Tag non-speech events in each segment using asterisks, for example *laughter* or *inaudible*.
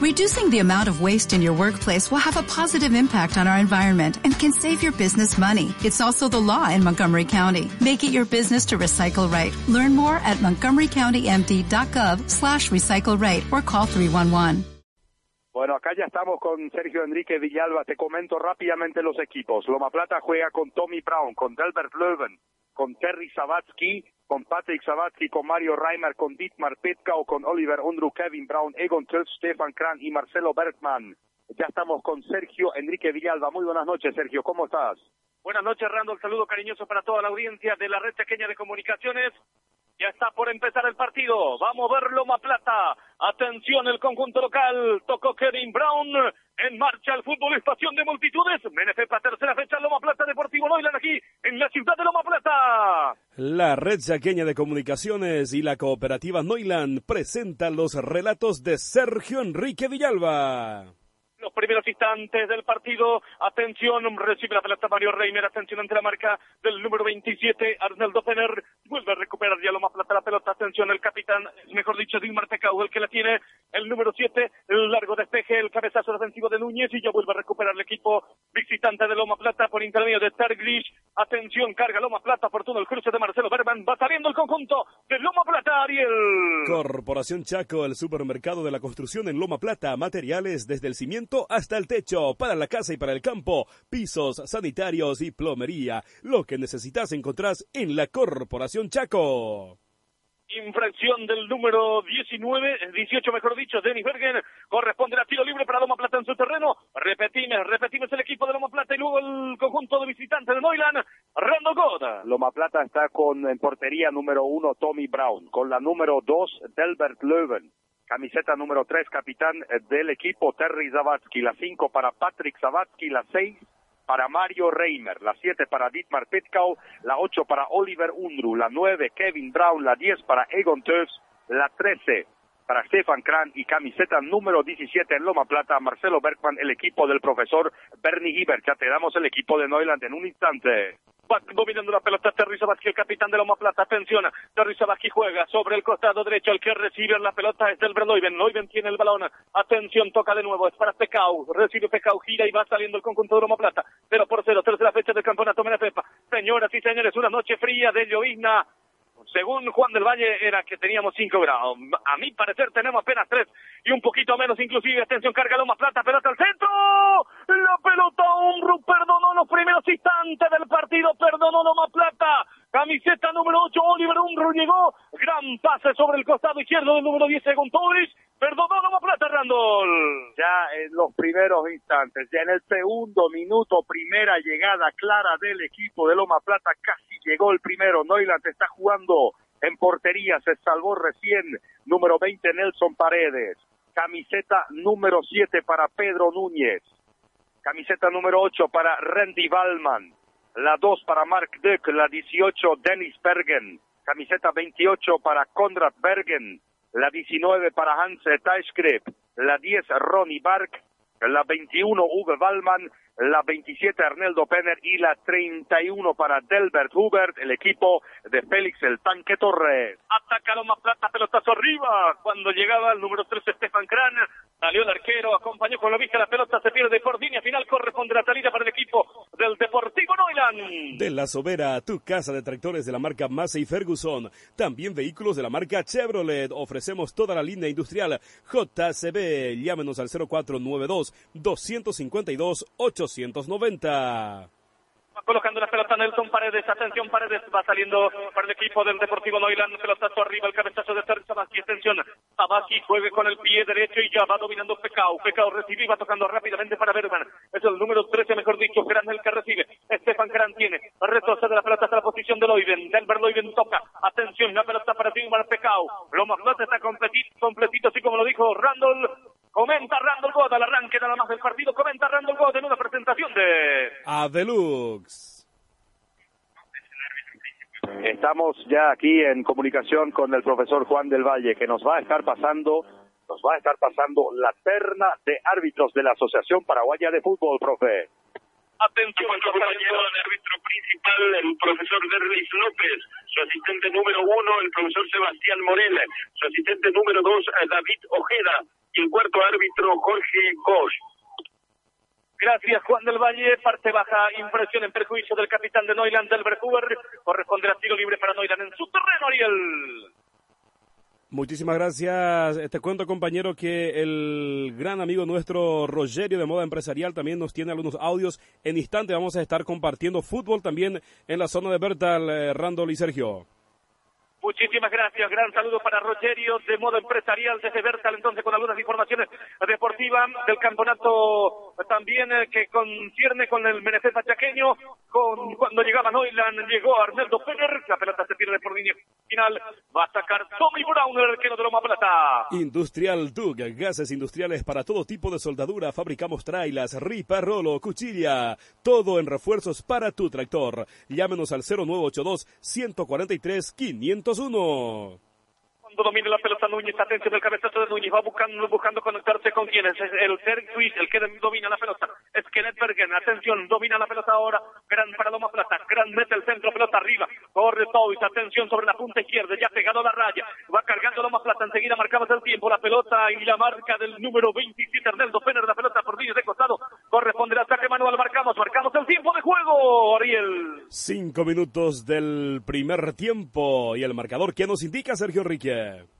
Reducing the amount of waste in your workplace will have a positive impact on our environment and can save your business money. It's also the law in Montgomery County. Make it your business to recycle right. Learn more at montgomerycountymd.gov slash recycle right or call 311. Bueno, acá ya estamos con Sergio Enrique Villalba. Te comento rápidamente los equipos. Loma Plata juega con Tommy Brown, con Delbert Löwen, con Terry Savatsky, con Patrick Savatsky, con Mario Reimer, con Dietmar o con Oliver Undru, Kevin Brown, Egon Tulf, Stefan Kran y Marcelo Bergman. Ya estamos con Sergio Enrique Villalba. Muy buenas noches, Sergio. ¿Cómo estás? Buenas noches, Randall. Saludo cariñoso para toda la audiencia de la red pequeña de comunicaciones. Ya está por empezar el partido. Vamos a ver Loma Plata. Atención, el conjunto local. Tocó Kevin Brown. En marcha el fútbol, estación de multitudes. para tercera fecha, Loma Plata Deportivo Noilan aquí en la ciudad de Loma Plata. La red saqueña de comunicaciones y la cooperativa Noiland presentan los relatos de Sergio Enrique Villalba los primeros instantes del partido. Atención, recibe la pelota Mario Reiner. Atención ante la marca del número 27, Arnaldo Fener. Vuelve a recuperar ya lo más plata la pelota. Atención, el capitán, mejor dicho, Dilmar Tecau, el que la tiene. El número 7, el largo despeje, el cabezazo defensivo de Núñez. Y ya vuelve a recuperar el equipo visitante de Loma Plata por intermedio de Targlish. Atención, carga Loma Plata, fortuna el cruce de Marcelo Berman. Va saliendo el conjunto de Loma Plata, Ariel. Corporación Chaco, el supermercado de la construcción en Loma Plata. Materiales desde el cimiento hasta el techo, para la casa y para el campo, pisos, sanitarios y plomería. Lo que necesitas encontrás en la Corporación Chaco. Infracción del número 19, 18 mejor dicho, Denis Bergen. Corresponde a tiro libre para Loma Plata en su terreno. Repetimos, repetimos el equipo de Loma Plata y luego el conjunto de visitantes de Neuland. Rando Goda. Loma Plata está con en portería número uno Tommy Brown. Con la número dos Delbert Löwen camiseta número 3, capitán eh, del equipo Terry Zavatsky, la 5 para Patrick Zavatsky, la 6 para Mario Reimer, la 7 para Dietmar Petkau, la 8 para Oliver Undru, la 9 Kevin Brown, la 10 para Egon Töfs, la 13 para Stefan Kran y camiseta número 17 en Loma Plata, Marcelo Bergman, el equipo del profesor Bernie Hibbert. Ya te damos el equipo de Neuland en un instante dominando la pelota Terry Sabaski, el capitán de Loma Plata, atención, Terry Sabaski juega sobre el costado derecho, el que recibe la pelota es del Loiven, Loiven tiene el balón, atención, toca de nuevo, es para Pecau, recibe Pecau, gira y va saliendo el conjunto de Loma Plata, pero por cero, tercera fecha del campeonato Pepa. señoras y señores, una noche fría de llovizna, según Juan del Valle era que teníamos 5 grados. A mi parecer tenemos apenas 3 y un poquito menos inclusive. Atención, carga Loma Plata, pelota al centro. La pelota Umbru perdonó los primeros instantes del partido, perdonó Loma Plata. Camiseta número 8, Oliver Umbru llegó. Gran pase sobre el costado izquierdo del número 10, Gontovic. Perdonó Loma Plata, Randall. Ya en los primeros instantes, ya en el segundo minuto, primera llegada clara del equipo de Loma Plata, casi llegó el primero. Noiland está jugando en portería, se salvó recién. Número 20, Nelson Paredes. Camiseta número 7 para Pedro Núñez. Camiseta número 8 para Randy Ballman. La 2 para Mark Duck. La 18, Dennis Bergen. Camiseta 28 para Konrad Bergen. La 19 para Hans Teichgrip. La 10, Ronnie Bark. La 21, Uwe Wallman la 27 Arneldo Penner y la 31 para Delbert Hubert, el equipo de Félix el Tanque Torres. Ataca más Plata, pelotazo arriba. Cuando llegaba el número 13 Stefan Kran, salió el arquero, acompañó con la vista, la pelota se pierde por línea final, corresponde la salida para el equipo del Deportivo Noiland. De la Sobera, tu casa de tractores de la marca Massey Ferguson, también vehículos de la marca Chevrolet, ofrecemos toda la línea industrial JCB, llámenos al 0492 252 8 290. Colocando la pelota Nelson Paredes, atención Paredes, va saliendo para el equipo del Deportivo Noiland, pelotazo arriba, el cabezazo de Terry Sabaki, atención, Sabaki juegue con el pie derecho y ya va dominando Pecao, Pecao recibe y va tocando rápidamente para Berman, es el número 13, mejor dicho, Gran el que recibe, Estefan Gran tiene, retrocede la pelota hasta la posición de Loiven, Delver Loiven toca, atención, la pelota para para Pecao, Loma Plata está completito, completito, así como lo dijo Randall, Comenta Randall God al arranque nada más del partido. Comenta Randall God en una presentación de Avelux. Estamos ya aquí en comunicación con el profesor Juan del Valle, que nos va a estar pasando, nos va a estar pasando la terna de árbitros de la Asociación Paraguaya de Fútbol, profe. Atención, compañero, el árbitro principal, el profesor Derlis López, su asistente número uno, el profesor Sebastián Morel, su asistente número dos, David Ojeda, y cuarto árbitro Jorge Bosch. Gracias, Juan del Valle. Parte baja, impresión en perjuicio del capitán de Neuland, del Huber. Corresponde a tiro libre para Neuland en su terreno, Ariel. Muchísimas gracias. Te cuento, compañero, que el gran amigo nuestro Rogerio de Moda Empresarial también nos tiene algunos audios. En instante vamos a estar compartiendo fútbol también en la zona de Bertal, eh, Randall y Sergio. Muchísimas gracias. Gran saludo para Rogerio de modo empresarial desde Bertal, entonces con algunas informaciones deportivas del campeonato también eh, que concierne con el Menezes Pachaqueño. Con, cuando llegaba Noiland, llegó Arnaldo Penner. La pelota se pierde por línea final. Va a sacar Tommy Brown, el arquero de Loma Plata. Industrial Dug, gases industriales para todo tipo de soldadura. Fabricamos trailas, ripa, rolo, cuchilla. Todo en refuerzos para tu tractor. Llámenos al 0982 143 500 uno. Cuando domina la pelota Núñez, atención del cabezazo de Núñez, va buscando, buscando conectarse con quienes, es el Suiz, el que domina la pelota, es Kenneth Bergen, atención, domina la pelota ahora, gran para Loma Plata, gran mete el centro, pelota arriba, corre Toys, atención sobre la punta izquierda, ya pegado a la raya, va cargando Loma Plata, enseguida marcamos el tiempo, la pelota y la marca del número 27, Arnaldo Penner, la pelota por de costado, corresponde al ataque manual, marcamos, marcamos el tiempo de juego, Ariel. Cinco minutos del primer tiempo y el marcador, ¿qué nos indica Sergio Enrique?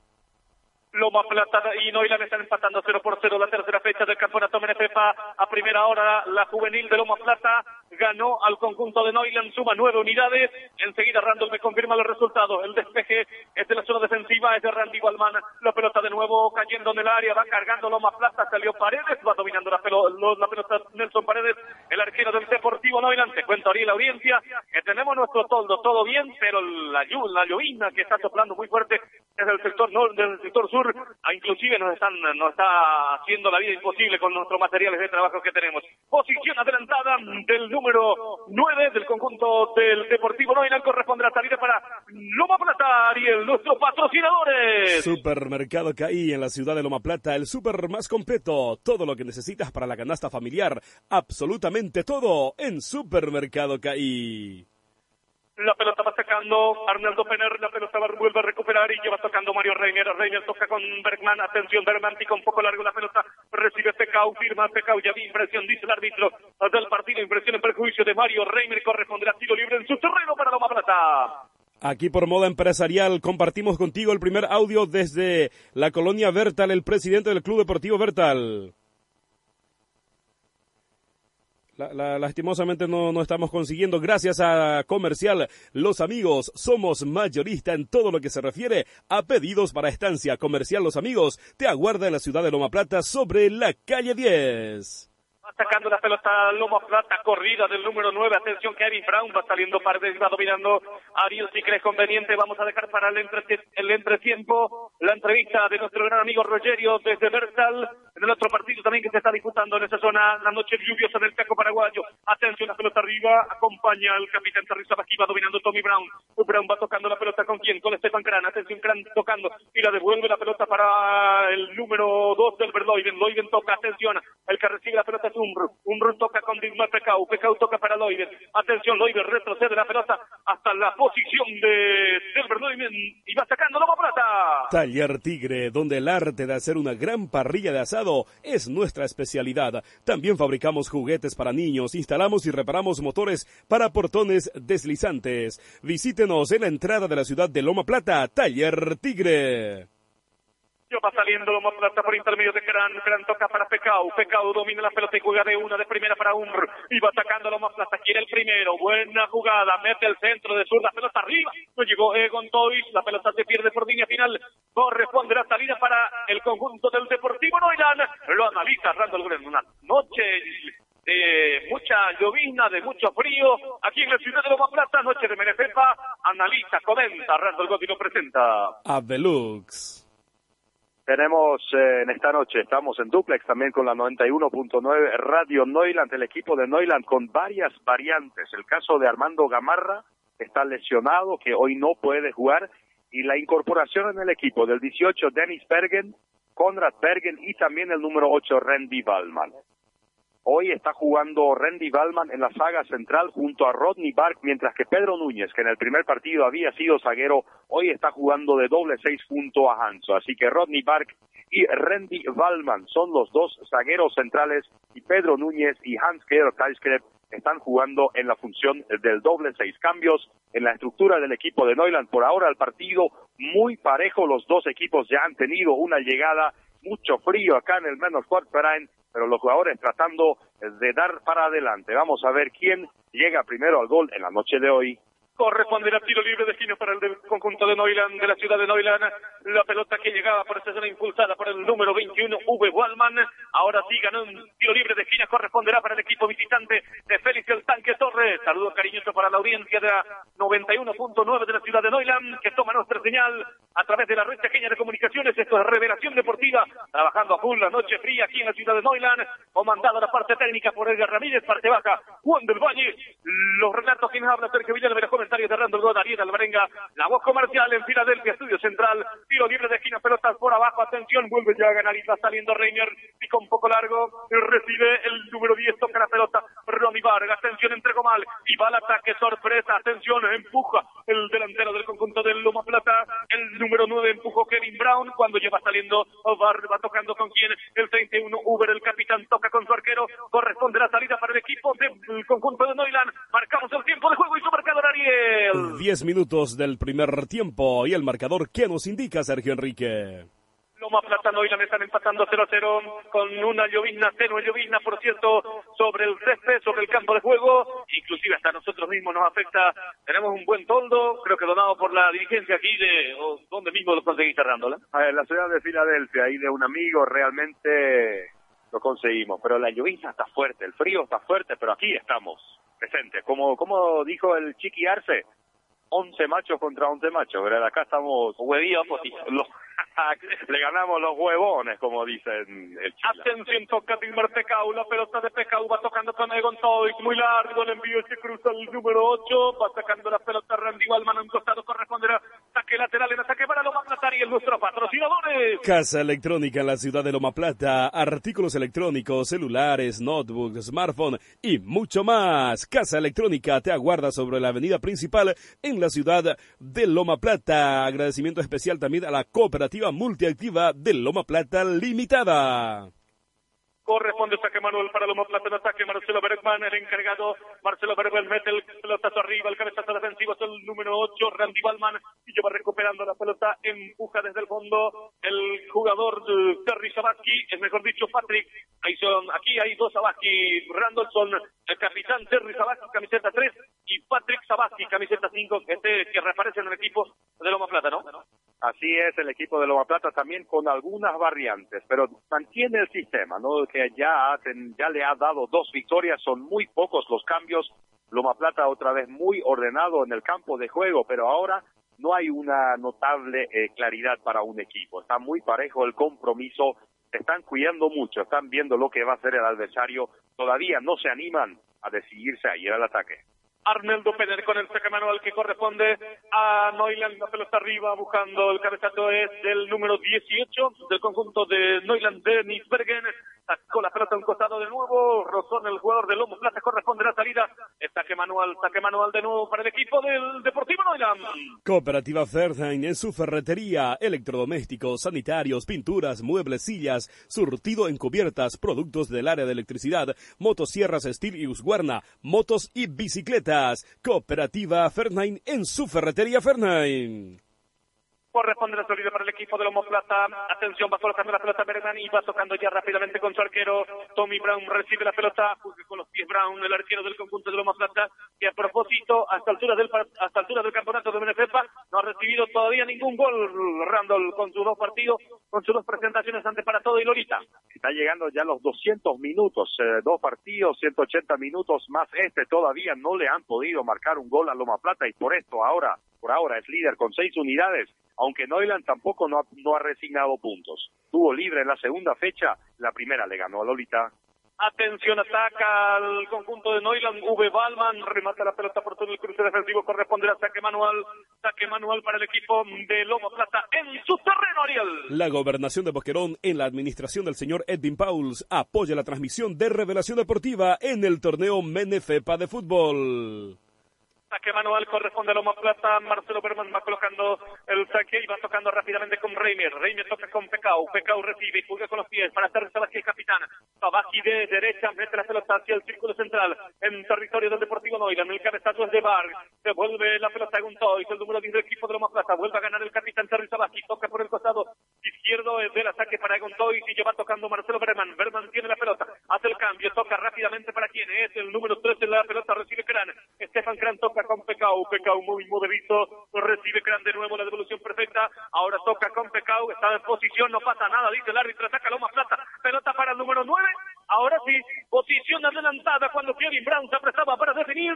Loma Plata y Noilan están empatando 0 por 0 la tercera fecha del campeonato Menepepa. A primera hora la juvenil de Loma Plata ganó al conjunto de Noiland, suma nueve unidades. Enseguida Randall me confirma los resultados. El despeje es de la zona defensiva, es de Randy Walman. La pelota de nuevo cayendo en el área, va cargando Loma Plata, salió Paredes, va dominando la, la pelota Nelson Paredes, el arquero del Deportivo Noiland. Te cuento ahí la audiencia tenemos nuestro toldo, todo bien, pero la, la llovina que está soplando muy fuerte desde el sector norte, del sector sur Ah, inclusive nos están nos está haciendo la vida imposible con nuestros materiales de trabajo que tenemos. Posición adelantada del número 9 del conjunto del Deportivo Noinal corresponde la salida para Loma Plata, Ariel, nuestros patrocinadores. Supermercado CAI en la ciudad de Loma Plata, el super más completo, todo lo que necesitas para la canasta familiar, absolutamente todo en Supermercado CAI. La pelota va sacando Arnaldo Pener, la pelota va, vuelve a recuperar y lleva tocando Mario Reiner. Reiner toca con Bergman, atención, Bergman pica un poco largo la pelota, recibe Pecau, firma Pecau, ya vi impresión, dice el árbitro del partido, impresión en perjuicio de Mario Reiner, corresponderá tiro libre en su terreno para Loma Plata. Aquí por Moda Empresarial compartimos contigo el primer audio desde la colonia Bertal, el presidente del Club Deportivo Bertal lastimosamente no, no estamos consiguiendo. Gracias a Comercial, los amigos, somos mayorista en todo lo que se refiere a pedidos para estancia. Comercial, los amigos, te aguarda en la ciudad de Loma Plata sobre la calle 10 sacando la pelota Loma Plata, corrida del número 9, atención Kevin Brown, va saliendo Paredes, va dominando Ariel, si crees conveniente, vamos a dejar para el, entre, el entretiempo la entrevista de nuestro gran amigo Rogerio desde Bertal, en el otro partido también que se está disputando en esa zona, la noche lluviosa del Taco Paraguayo, atención la pelota arriba, acompaña al capitán Terriza aquí va dominando Tommy Brown, Brown va tocando la pelota con quién, con Estefan Cran, atención Cran tocando, y la devuelve la pelota para el número 2 del Verloiven, Loiven toca, atención, el que recibe la pelota es un run toca con Digmar Pecau. Pecau toca para Loiber. Atención, Loiber retrocede la pelota hasta la posición de Loiber y va sacando la plata. Taller Tigre, donde el arte de hacer una gran parrilla de asado es nuestra especialidad. También fabricamos juguetes para niños, instalamos y reparamos motores para portones deslizantes. Visítenos en la entrada de la ciudad de Loma Plata, Taller Tigre. Va saliendo Loma Plata por intermedio de Gran. Gran toca para Pecau. Pecau domina la pelota y juega de una de primera para Umr. Y va atacando Loma Plata. Quiere el primero. Buena jugada. Mete el centro de sur. La pelota arriba. No llegó Egon Toys. La pelota se pierde por línea final. Corresponde la salida para el conjunto del Deportivo Noilan. Lo analiza Randall en Una noche de mucha llovizna, de mucho frío, aquí en la ciudad de Loma Plata, noche de Menefepa, analiza, comenta, Randall Gotti lo presenta. A Deluxe. Tenemos eh, en esta noche, estamos en duplex también con la 91.9 Radio Noiland, el equipo de Noiland con varias variantes. El caso de Armando Gamarra está lesionado, que hoy no puede jugar, y la incorporación en el equipo del 18 Dennis Bergen, Conrad Bergen y también el número 8 Randy Ballman. Hoy está jugando Randy Ballman en la saga central junto a Rodney Bark, mientras que Pedro Núñez, que en el primer partido había sido zaguero, hoy está jugando de doble seis junto a Hanso. Así que Rodney Bark y Randy Wallman. Son los dos zagueros centrales y Pedro Núñez y Kaiskrepp están jugando en la función del doble seis cambios en la estructura del equipo de Neuland. Por ahora el partido muy parejo, los dos equipos ya han tenido una llegada, mucho frío acá en el menos Verein, pero los jugadores tratando de dar para adelante. Vamos a ver quién llega primero al gol en la noche de hoy corresponderá tiro libre de esquina para el conjunto de Neuland, de la ciudad de Neuland. La pelota que llegaba por esta zona impulsada por el número 21, V. Wallman. Ahora sí ganó un tiro libre de esquina, corresponderá para el equipo visitante de Félix el Tanque Torres. Saludos cariñosos para la audiencia de la 91.9 de la ciudad de Neuland, que toma nuestra señal a través de la red pequeña de comunicaciones. Esto es Revelación Deportiva, trabajando a full la noche fría aquí en la ciudad de Neuland, comandado la parte técnica por Edgar Ramírez, parte baja, Juan del Valle. Los relatos quienes habla Sergio Villanueva, comentarios de Randall God, Ariel Alvarenga, la voz comercial en Filadelfia, estudio central, tiro libre de esquina, pelotas por abajo, atención, vuelve ya a ganar y va saliendo Reiner, pica un poco largo, recibe el número 10, toca la pelota, Ronnie Vargas, atención, entregó mal, y va al ataque, sorpresa, atención, empuja el delantero del conjunto del Loma Plata, el número 9 empujó Kevin Brown, cuando lleva saliendo, va tocando con quien, el 31, Uber, el capitán, toca con su arquero, corresponde la salida para el equipo del conjunto de Noiland, marcamos el tiempo de juego y su marcador Ariel. 10 minutos del primer tiempo y el marcador que nos indica Sergio Enrique. Loma Plata Noiland están empatando 0 a 0 con una llovizna, tenue llovizna, por cierto, sobre el césped, sobre el campo de juego. Inclusive hasta nosotros mismos nos afecta. Tenemos un buen toldo, creo que donado por la dirigencia aquí de... O, ¿Dónde mismo lo conseguiste, Rándola? En la ciudad de Filadelfia, ahí de un amigo, realmente lo conseguimos. Pero la llovizna está fuerte, el frío está fuerte, pero aquí estamos presente. Como, como dijo el Chiqui Arce, 11 machos contra 11 machos, ¿verdad? Acá estamos huevíos, los, *laughs* le ganamos los huevones, como dicen el. Atención, toca Dilmar Pecau, la pelota de Pecau va tocando con Egon Toy, muy largo, el envío se cruza el número 8, va sacando la pelota Randy Walman a un costado, corresponderá saque lateral en ataque para Loma Plata y el nuestro patrocinadores. Casa Electrónica en la ciudad de Loma Plata, artículos electrónicos, celulares, notebooks, smartphone y mucho más. Casa Electrónica te aguarda sobre la avenida principal en la ciudad de Loma Plata. Agradecimiento especial también a la cooperativa multiactiva de Loma Plata Limitada. Corresponde saque Manuel para Loma Plata en ataque. Marcelo Bergman, el encargado. Marcelo Bergman mete el pelotazo arriba. El cabezazo defensivo es el número 8, Randy Balman. Y lleva recuperando la pelota. Empuja desde el fondo el jugador de Terry Sabaski. Es mejor dicho, Patrick. Ahí son, aquí hay dos Sabaski. Randolson, el capitán Terry Sabaski, camiseta 3. Y Patrick Sabaski, camiseta 5, que, este, que reaparece en el equipo de Loma Plata, ¿no? Así es el equipo de Loma Plata también con algunas variantes, pero mantiene el sistema, ¿no? Que ya hacen, ya le ha dado dos victorias, son muy pocos los cambios. Loma Plata otra vez muy ordenado en el campo de juego, pero ahora no hay una notable eh, claridad para un equipo. Está muy parejo el compromiso, están cuidando mucho, están viendo lo que va a hacer el adversario, todavía no se animan a decidirse a ir al ataque. Arnaldo Peder con el saque manual que corresponde a Neuland, la pelota arriba buscando el cabezazo es del número 18 del conjunto de Neuland de Nisbergen sacó la pelota a un costado de nuevo, rozó el jugador de Lomo Plata, corresponde la salida, saque manual, saque manual de nuevo para el equipo del Deportivo Neuland. Cooperativa Ferdheim en su ferretería, electrodomésticos, sanitarios, pinturas, muebles, sillas, surtido en cubiertas, productos del área de electricidad, motosierras Steel y Usguarna, motos y bicicletas. Cooperativa Ferdheim en su ferretería Ferdheim. Corresponde la salida para el equipo de Lomo Plata. Atención, va colocando la pelota Bergman y va tocando ya rápidamente con su arquero. Tommy Brown recibe la pelota, con los pies Brown, el arquero del conjunto de Lomo Plata, que a propósito, hasta altura del, hasta altura del campeonato de Benefipa, no ha recibido todavía ningún gol. Randall con sus dos partidos, con sus dos presentaciones ante para todo y Lorita. Está llegando ya los 200 minutos, eh, dos partidos, 180 minutos más este. Todavía no le han podido marcar un gol a Loma Plata y por esto ahora por ahora es líder con seis unidades, aunque Neuland tampoco no ha, resignado puntos. Tuvo libre en la segunda fecha, la primera le ganó a Lolita. Atención, ataca al conjunto de Neuland, V. Balman, remata la pelota por todo el cruce defensivo, corresponde al saque manual, saque manual para el equipo de Loma Plata en su terreno, Ariel. La gobernación de Boquerón, en la administración del señor Edwin Pauls, apoya la transmisión de Revelación Deportiva en el torneo Menefepa de fútbol. Saque manual corresponde a Loma Plata. Marcelo Berman va colocando el saque y va tocando rápidamente con Reimer. Reimer toca con Pecau. Pecau recibe y juega con los pies para hacer Sabasqui el capitán. Sabasqui de derecha mete la pelota hacia el círculo central en territorio del Deportivo Noila. El cabezazo es de Bar. Devuelve la pelota a Guntoy. El número 10 del equipo de Loma Plata. Vuelve a ganar el capitán Terry Sabasqui. Toca por el costado izquierdo del ataque para Guntoy y lleva tocando Marcelo Berman. Berman tiene la pelota. Hace el cambio. Toca rápidamente para quien es el número 13 de la pelota. Recibe Cran. Estefan Cran toca con Pecau, Pecau muy modelito, recibe Cran de nuevo la devolución perfecta, ahora toca con Pecau, está en posición, no pasa nada, dice el árbitro, saca Loma Plata, pelota para el número 9, ahora sí, posición adelantada cuando Kevin Brown se apretaba para definir,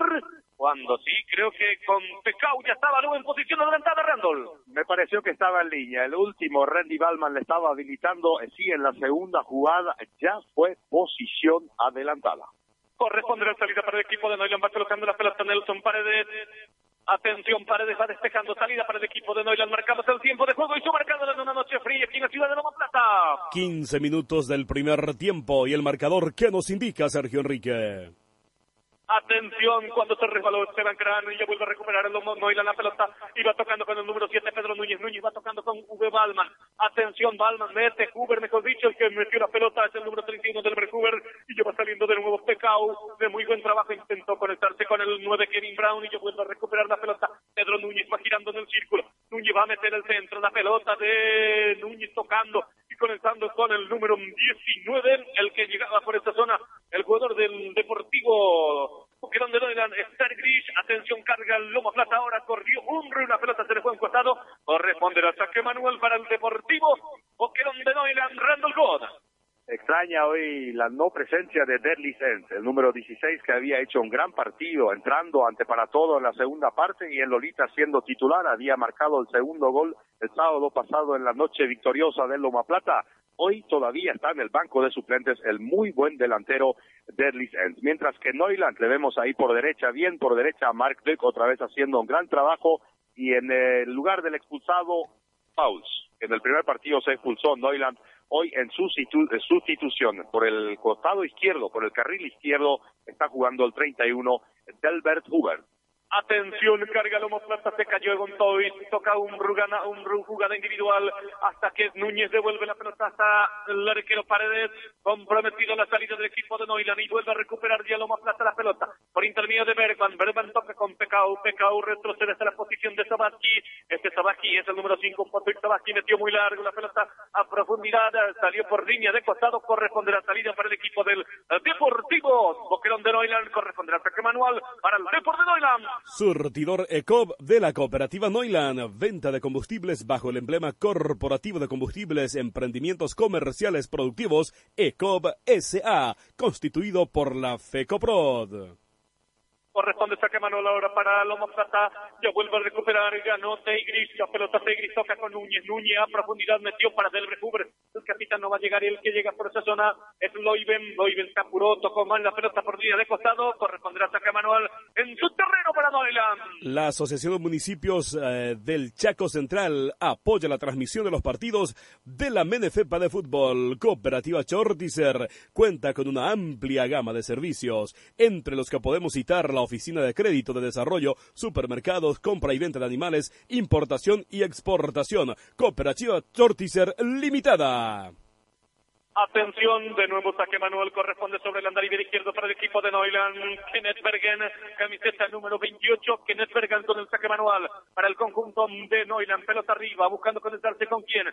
cuando sí, creo que con Pecau ya estaba luego en posición adelantada Randall. Me pareció que estaba en línea, el último Randy Balman le estaba habilitando, eh, sí, en la segunda jugada ya fue posición adelantada corresponde la salida para el equipo de Noyland, va colocando la pelota Nelson Paredes. Atención, Paredes va despejando salida para el equipo de Noyland. Marcamos el tiempo de juego y su marcador en una noche fría aquí en la ciudad de Loma Plata. 15 minutos del primer tiempo y el marcador que nos indica Sergio Enrique. Atención cuando se resbaló Esteban Crán y ya vuelve a recuperar el Noila la pelota y va tocando con el número 7 Pedro Núñez. Núñez va tocando con V Balman. Atención Balman, mete Huber, mejor dicho, el que metió la pelota es el número 31 del Huber y ya va saliendo de nuevo Pecao. De muy buen trabajo intentó conectarse con el 9 Kevin Brown y ya vuelve a recuperar la pelota. Pedro Núñez va girando en el círculo. Núñez va a meter el centro, la pelota de Núñez tocando y conectando con el número 19, el que llegaba por esta zona, el jugador del Deportivo Boquerón de Noiland, Star Gris, atención, carga Loma Plata, ahora corrió un una pelota se le fue en corresponde el ataque Manuel para el Deportivo, Boquerón de Noiland, Randall God. Extraña hoy la no presencia de Deadly Sense, el número 16 que había hecho un gran partido, entrando ante para todo en la segunda parte y en Lolita siendo titular, había marcado el segundo gol el sábado pasado en la noche victoriosa del Loma Plata. Hoy todavía está en el banco de suplentes el muy buen delantero Deadly Sense. Mientras que Neuland le vemos ahí por derecha, bien por derecha a Mark Duck otra vez haciendo un gran trabajo y en el lugar del expulsado Pauls. En el primer partido se expulsó Neuland hoy en sustitución por el costado izquierdo, por el carril izquierdo, está jugando el 31 Delbert Huber. Atención, carga Lomo Plata, se cayó Gontoy, toca un, rugana, un jugada individual hasta que Núñez devuelve la pelota hasta el arquero Paredes, comprometido la salida del equipo de Noilan y vuelve a recuperar ya Lomo Plata la pelota por intermedio de Bergman. Bergman toca con Pecau, Pecau retrocede hasta la posición de Sabaski. Este Sabaski es el número 5, Patrick Sabaski metió muy largo la pelota a profundidad, salió por línea de costado, corresponde la salida para el equipo del Deportivo Boquerón de Noilan, corresponde el ataque manual para el Deportivo de Noilan. Surtidor ECOB de la cooperativa Noiland. Venta de combustibles bajo el emblema corporativo de combustibles emprendimientos comerciales productivos ECOB SA, constituido por la FECOPROD corresponde saque Manuel ahora para Lomo Plata, ya vuelve a recuperar, ganó Tegris, la pelota Tegris toca con Núñez, Núñez a profundidad metió para Del Recubre, el capitán no va a llegar el que llega por esa zona es Loiben, Loiben se apuró, tocó mal la pelota por día de costado, corresponderá saque Manuel en su terreno para Noiland. La Asociación de Municipios eh, del Chaco Central apoya la transmisión de los partidos de la Menefepa de Fútbol. Cooperativa Chortizer cuenta con una amplia gama de servicios, entre los que podemos citar la Oficina de Crédito de Desarrollo, Supermercados, Compra y Venta de Animales, Importación y Exportación. Cooperativa Torticer Limitada. Atención, de nuevo saque Manuel corresponde sobre el andarivel izquierdo para el equipo de Neuland. Kenneth Bergen, camiseta número 28. Kenneth Bergen con el saque manual para el conjunto de Neuland. Pelota arriba, buscando conectarse con quién.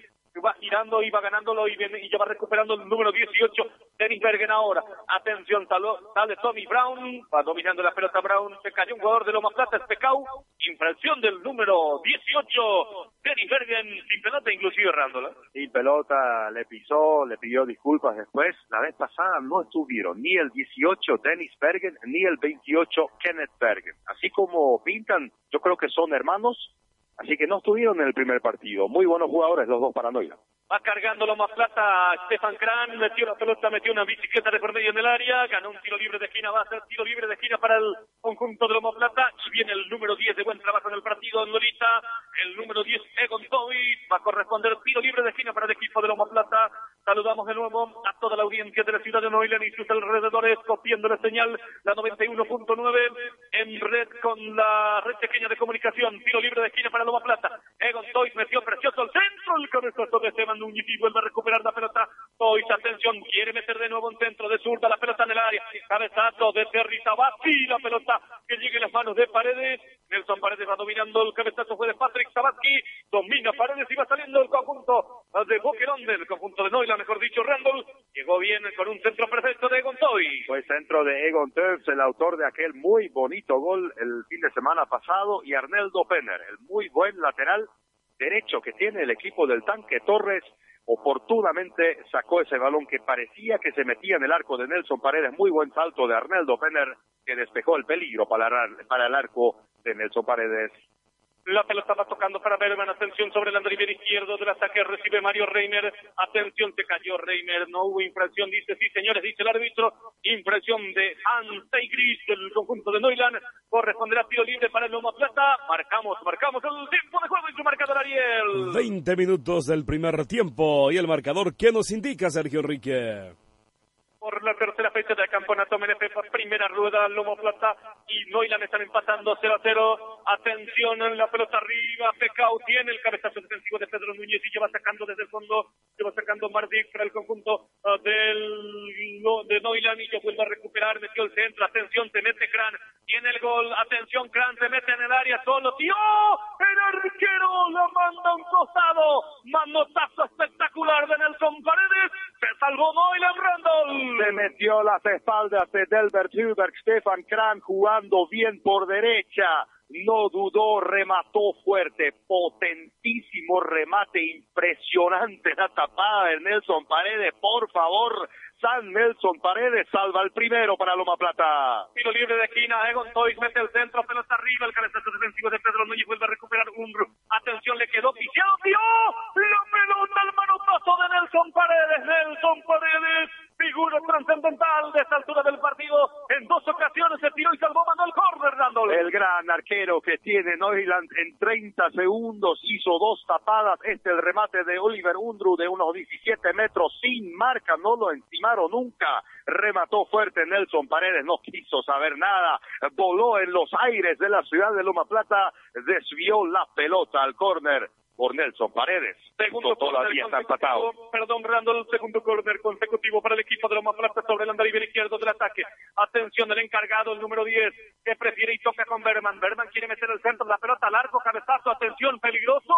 Va girando y va ganándolo y, viene, y ya va recuperando el número 18. Dennis Bergen ahora. Atención, sale Tommy Brown. Va dominando la pelota Brown. Se cayó un jugador de Loma Plata, es Pecau. Impresión del número 18. Dennis Bergen sin pelota, inclusive errándola. Sin pelota, le pisó, le pidió disculpas después. La vez pasada no estuvieron ni el 18 Dennis Bergen ni el 28 Kenneth Bergen. Así como pintan, yo creo que son hermanos, así que no estuvieron en el primer partido. Muy buenos jugadores los dos para Noila. Va cargando lo más plata Stefan Kran, metió la pelota, metió una bicicleta de por medio en el área, ganó un tiro libre de esquina, va a ser tiro libre de esquina para el conjunto de Loma Plata, y viene el número 10 de buen trabajo en el partido, Lolita, el número 10 Egon Toy, va a corresponder tiro libre de esquina para el equipo de Loma Plata, Saludamos de nuevo a toda la audiencia de la ciudad de Noyland y sus alrededores, copiando la señal, la 91.9, en red con la red pequeña de comunicación. Tiro libre de esquina para Plata. Egon Toys metió precioso al centro, el cabezazo de Esteban Núñez y vuelve a recuperar la pelota. Toys, atención, quiere meter de nuevo un centro de zurda, la pelota en el área. Cabezazo de Terry Tabasky, la pelota que llega en las manos de Paredes. Nelson Paredes va dominando, el cabezazo fue de Patrick Tabasky, domina Paredes y va saliendo el conjunto de Boquerón del conjunto de Noyland mejor dicho, Randall, llegó bien con un centro perfecto de Egon Toy. Fue centro de Egon Toy, el autor de aquel muy bonito gol el fin de semana pasado, y Arneldo Penner, el muy buen lateral derecho que tiene el equipo del tanque Torres, oportunamente sacó ese balón que parecía que se metía en el arco de Nelson Paredes, muy buen salto de Arneldo Penner, que despejó el peligro para el arco de Nelson Paredes. La pelota va tocando para Berman. Atención sobre el andarivel izquierdo del ataque. Recibe Mario Reimer. Atención, se cayó Reimer. No hubo infracción. Dice, sí, señores, dice el árbitro. Infracción de Gris del conjunto de Neuland. Corresponderá tiro libre para el Loma Plata. Marcamos, marcamos el tiempo de juego en su marcador, Ariel. 20 minutos del primer tiempo. Y el marcador, ¿qué nos indica, Sergio Enrique? Por la tercera fecha del campeonato MNP primera rueda Lomo Plata y Noilan están empatando 0 a 0 atención en la pelota arriba Pecao tiene el cabezazo defensivo de Pedro Núñez y lleva sacando desde el fondo lleva sacando Mardic para el conjunto uh, del de Noilan y yo vuelve a recuperar metió el centro. Atención se mete Cran tiene el gol. Atención Cran se mete en el área solo. Tío el arquero la manda un costado. Manotazo espectacular de Nelson Paredes se salvó Noilan Randall. Se metió las espaldas de Delbert Hilbert, Stefan Kran jugando bien por derecha, no dudó, remató fuerte, potentísimo remate, impresionante la tapada de Nelson Paredes, por favor, San Nelson Paredes salva el primero para Loma Plata. Tiro libre de esquina, Egon Toys mete el centro, pelota arriba, el cabezazo defensivo de Pedro Núñez vuelve a recuperar un... Atención, le quedó piciado, dio la pelota al manotazo de Nelson Paredes, Nelson Paredes figura trascendental de esta altura del partido. En dos ocasiones se tiró y salvó, mandó el córner, dándole. El gran arquero que tiene Neuland en 30 segundos hizo dos tapadas. Este el remate de Oliver Undru de unos 17 metros sin marca, no lo entimaron nunca. Remató fuerte Nelson Paredes, no quiso saber nada. Voló en los aires de la ciudad de Loma Plata, desvió la pelota al córner por Nelson Paredes. Segundo todavía está empatado. Perdón, el segundo córner consecutivo para el equipo de Loma Plata sobre el andarivel izquierdo del ataque. Atención, el encargado, el número 10, que prefiere y toca con Berman. Berman quiere meter el centro, la pelota largo, cabezazo, atención, peligroso.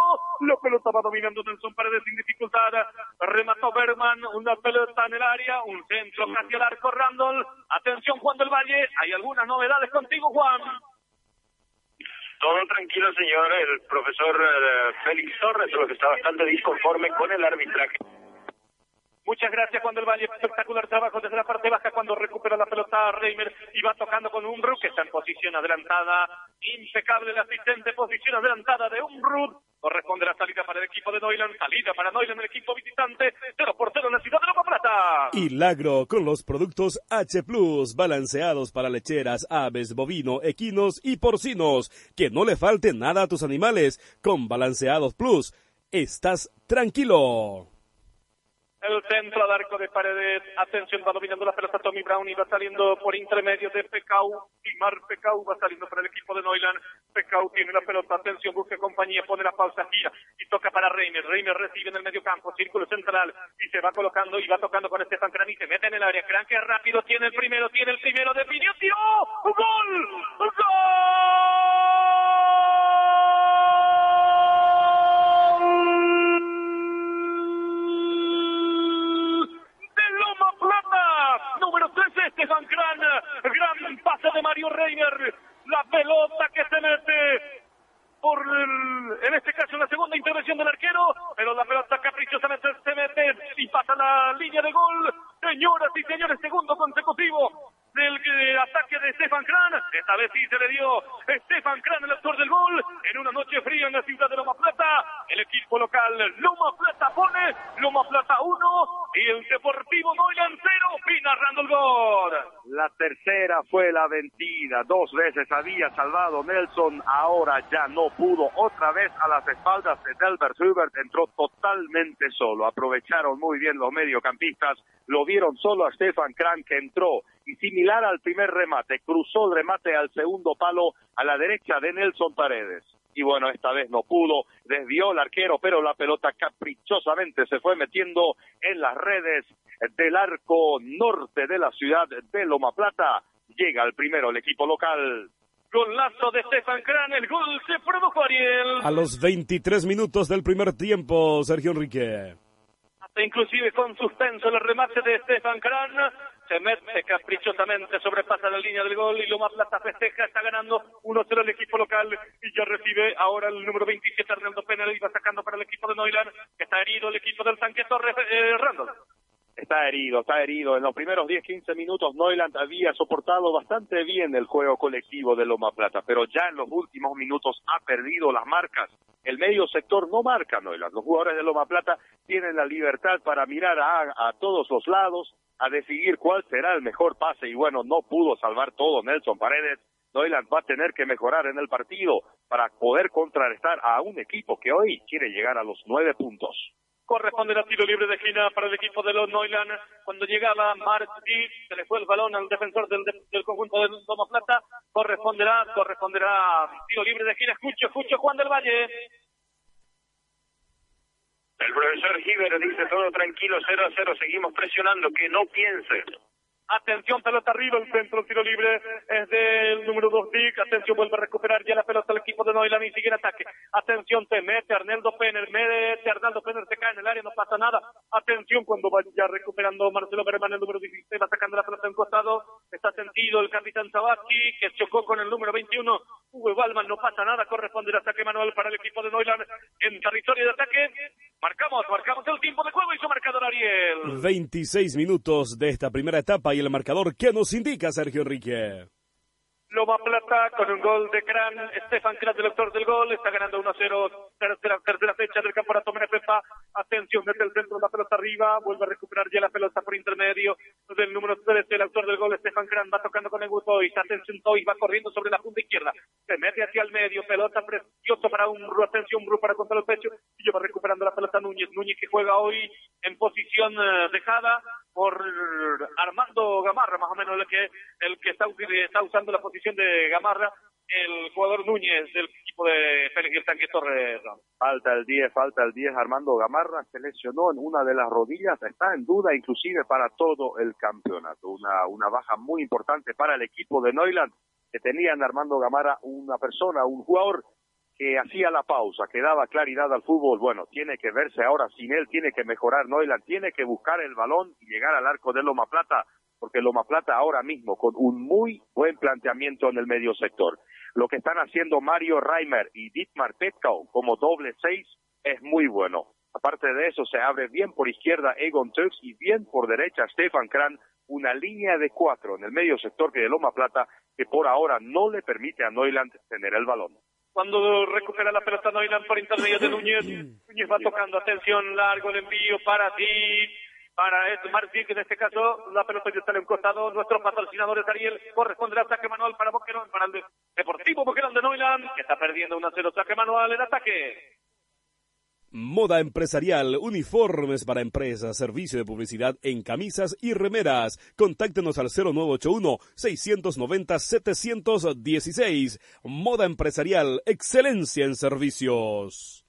La pelota va dominando Nelson Paredes sin dificultad. Remató Berman, una pelota en el área, un centro casi al arco, Randall. Atención, Juan del Valle, hay algunas novedades contigo, Juan. Todo tranquilo, señor. El profesor eh, Félix Torres, lo que está bastante disconforme con el arbitraje. Muchas gracias cuando el Valle, espectacular trabajo desde la parte baja cuando recupera la pelota Reimer y va tocando con Umbrut que está en posición adelantada, impecable el asistente, posición adelantada de Umbrut, corresponde la salida para el equipo de Neuland, salida para Neuland el equipo visitante, 0 por 0 en la ciudad de Loco Plata. Y Lagro con los productos H Plus, balanceados para lecheras, aves, bovino, equinos y porcinos, que no le falte nada a tus animales, con balanceados Plus, estás tranquilo. El centro al arco de paredes. Atención, va dominando la pelota Tommy Brown y va saliendo por intermedio de Pecau. Mar Pecau va saliendo para el equipo de Neuland. Pecau tiene la pelota. Atención, busca compañía, pone la pausa, gira y toca para Reimer. Reimer recibe en el medio campo, círculo central y se va colocando y va tocando con Estefan Cran y se mete en el área. Cran que rápido tiene el primero, tiene el primero, definió, tiró. ¡Gol! ¡Gol! Stefan Gran, gran pase de Mario Reiner, la pelota que se mete por en este caso la segunda intervención del arquero, pero la pelota caprichosamente se mete y pasa la línea de gol. Señoras y señores, segundo consecutivo del ataque de Stefan Kran. Esta vez sí se le dio Stefan Kran, el autor del gol, en una noche fría en la ciudad de Loma Plata. El equipo local Loma Plata pone Loma Plata 1 y el Deportivo Noyan 0. Pina buscando el gol. La tercera fue la vencida. Dos veces había salvado Nelson. Ahora ya no pudo. Otra vez a las espaldas de Delbert Hubert. Entró totalmente solo. Aprovecharon muy bien los mediocampistas. Lo vieron solo a Stefan Kran que entró. Y similar al primer remate, cruzó el remate al segundo palo a la derecha de Nelson Paredes y bueno, esta vez no pudo, desvió el arquero, pero la pelota caprichosamente se fue metiendo en las redes del arco norte de la ciudad de Loma Plata. Llega el primero el equipo local. Golazo de Stefan Kran, el gol se produjo Ariel. A los 23 minutos del primer tiempo, Sergio Enrique. Inclusive con suspenso el remate de Stefan Kran se mete caprichosamente, sobrepasa la línea del gol y Loma Plata festeja, está ganando 1-0 el equipo local y ya recibe ahora el número 27 Arnaldo Pena, y va sacando para el equipo de Noilan, que está herido el equipo del tanque Torres, eh, Randall. Está herido, está herido. En los primeros 10-15 minutos Neuland había soportado bastante bien el juego colectivo de Loma Plata, pero ya en los últimos minutos ha perdido las marcas. El medio sector no marca Neuland. Los jugadores de Loma Plata tienen la libertad para mirar a, a todos los lados, a decidir cuál será el mejor pase y bueno, no pudo salvar todo Nelson Paredes. Neuland va a tener que mejorar en el partido para poder contrarrestar a un equipo que hoy quiere llegar a los nueve puntos corresponderá tiro libre de esquina para el equipo de los Neuland. Cuando llegaba Martí, se le fue el balón al defensor del, del conjunto de Loma Plata. Corresponderá, corresponderá tiro libre de esquina. Escucho, escucho Juan del Valle. El profesor Giver dice todo tranquilo, 0 a 0, seguimos presionando, que no piense. Atención, pelota arriba, el centro, tiro libre es del número 2 Dick. Atención, vuelve a recuperar ya la pelota el equipo de Noilan y sigue en ataque. Atención, te mete Arnaldo Penner, mete Arnaldo Penner, se cae en el área, no pasa nada. Atención, cuando va ya recuperando Marcelo Berman, el número 16, va sacando la pelota en costado. Está sentido el capitán Zabaki, que chocó con el número 21. Hugo Balman, no pasa nada, corresponde el ataque manual para el equipo de Noilan en territorio de ataque. Marcamos, marcamos el tiempo de juego y su marcador Ariel. 26 minutos de esta primera etapa y el marcador. Que nos indica Sergio Enrique. Loma Plata con un gol de Cran, Estefan Cran, el autor del gol, está ganando 1-0, tercera, tercera fecha del campeonato Menefepa, atención desde el centro, la pelota arriba, vuelve a recuperar ya la pelota por intermedio del número 3, el autor del gol, Estefan Cran, va tocando con el Toys, atención Toys, va corriendo sobre la punta izquierda, se mete hacia el medio, pelota preciosa para un atención, Bru para contra el pecho, y va recuperando la pelota Núñez, Núñez que juega hoy en posición eh, dejada por Armando Gamarra, más o menos el que, el que está, está usando la posición de Gamarra, el jugador Núñez del equipo de Félix el Tanque Torres. Falta el 10, falta el 10. Armando Gamarra se lesionó en una de las rodillas, está en duda inclusive para todo el campeonato. Una, una baja muy importante para el equipo de Neuland, que tenía en Armando Gamarra una persona, un jugador que hacía la pausa, que daba claridad al fútbol, bueno, tiene que verse ahora sin él, tiene que mejorar Neuland, tiene que buscar el balón y llegar al arco de Loma Plata porque Loma Plata ahora mismo con un muy buen planteamiento en el medio sector. Lo que están haciendo Mario Reimer y Dietmar Petkau como doble seis es muy bueno. Aparte de eso, se abre bien por izquierda Egon Turks y bien por derecha Stefan Kran, una línea de cuatro en el medio sector que de Loma Plata que por ahora no le permite a Neuland tener el balón. Cuando recupera la pelota Neuland por intermedio de Núñez, Núñez va tocando, atención, largo el envío para ti para este Martín, que en este caso la pelota ya está en un costado. Nuestros patrocinadores, Ariel, corresponde al ataque manual para Boquerón, para el Deportivo Boquerón de Neuland, que está perdiendo un 0 ataque manual en ataque. Moda empresarial, uniformes para empresas, servicio de publicidad en camisas y remeras. Contáctenos al 0981-690-716. Moda empresarial, excelencia en servicios.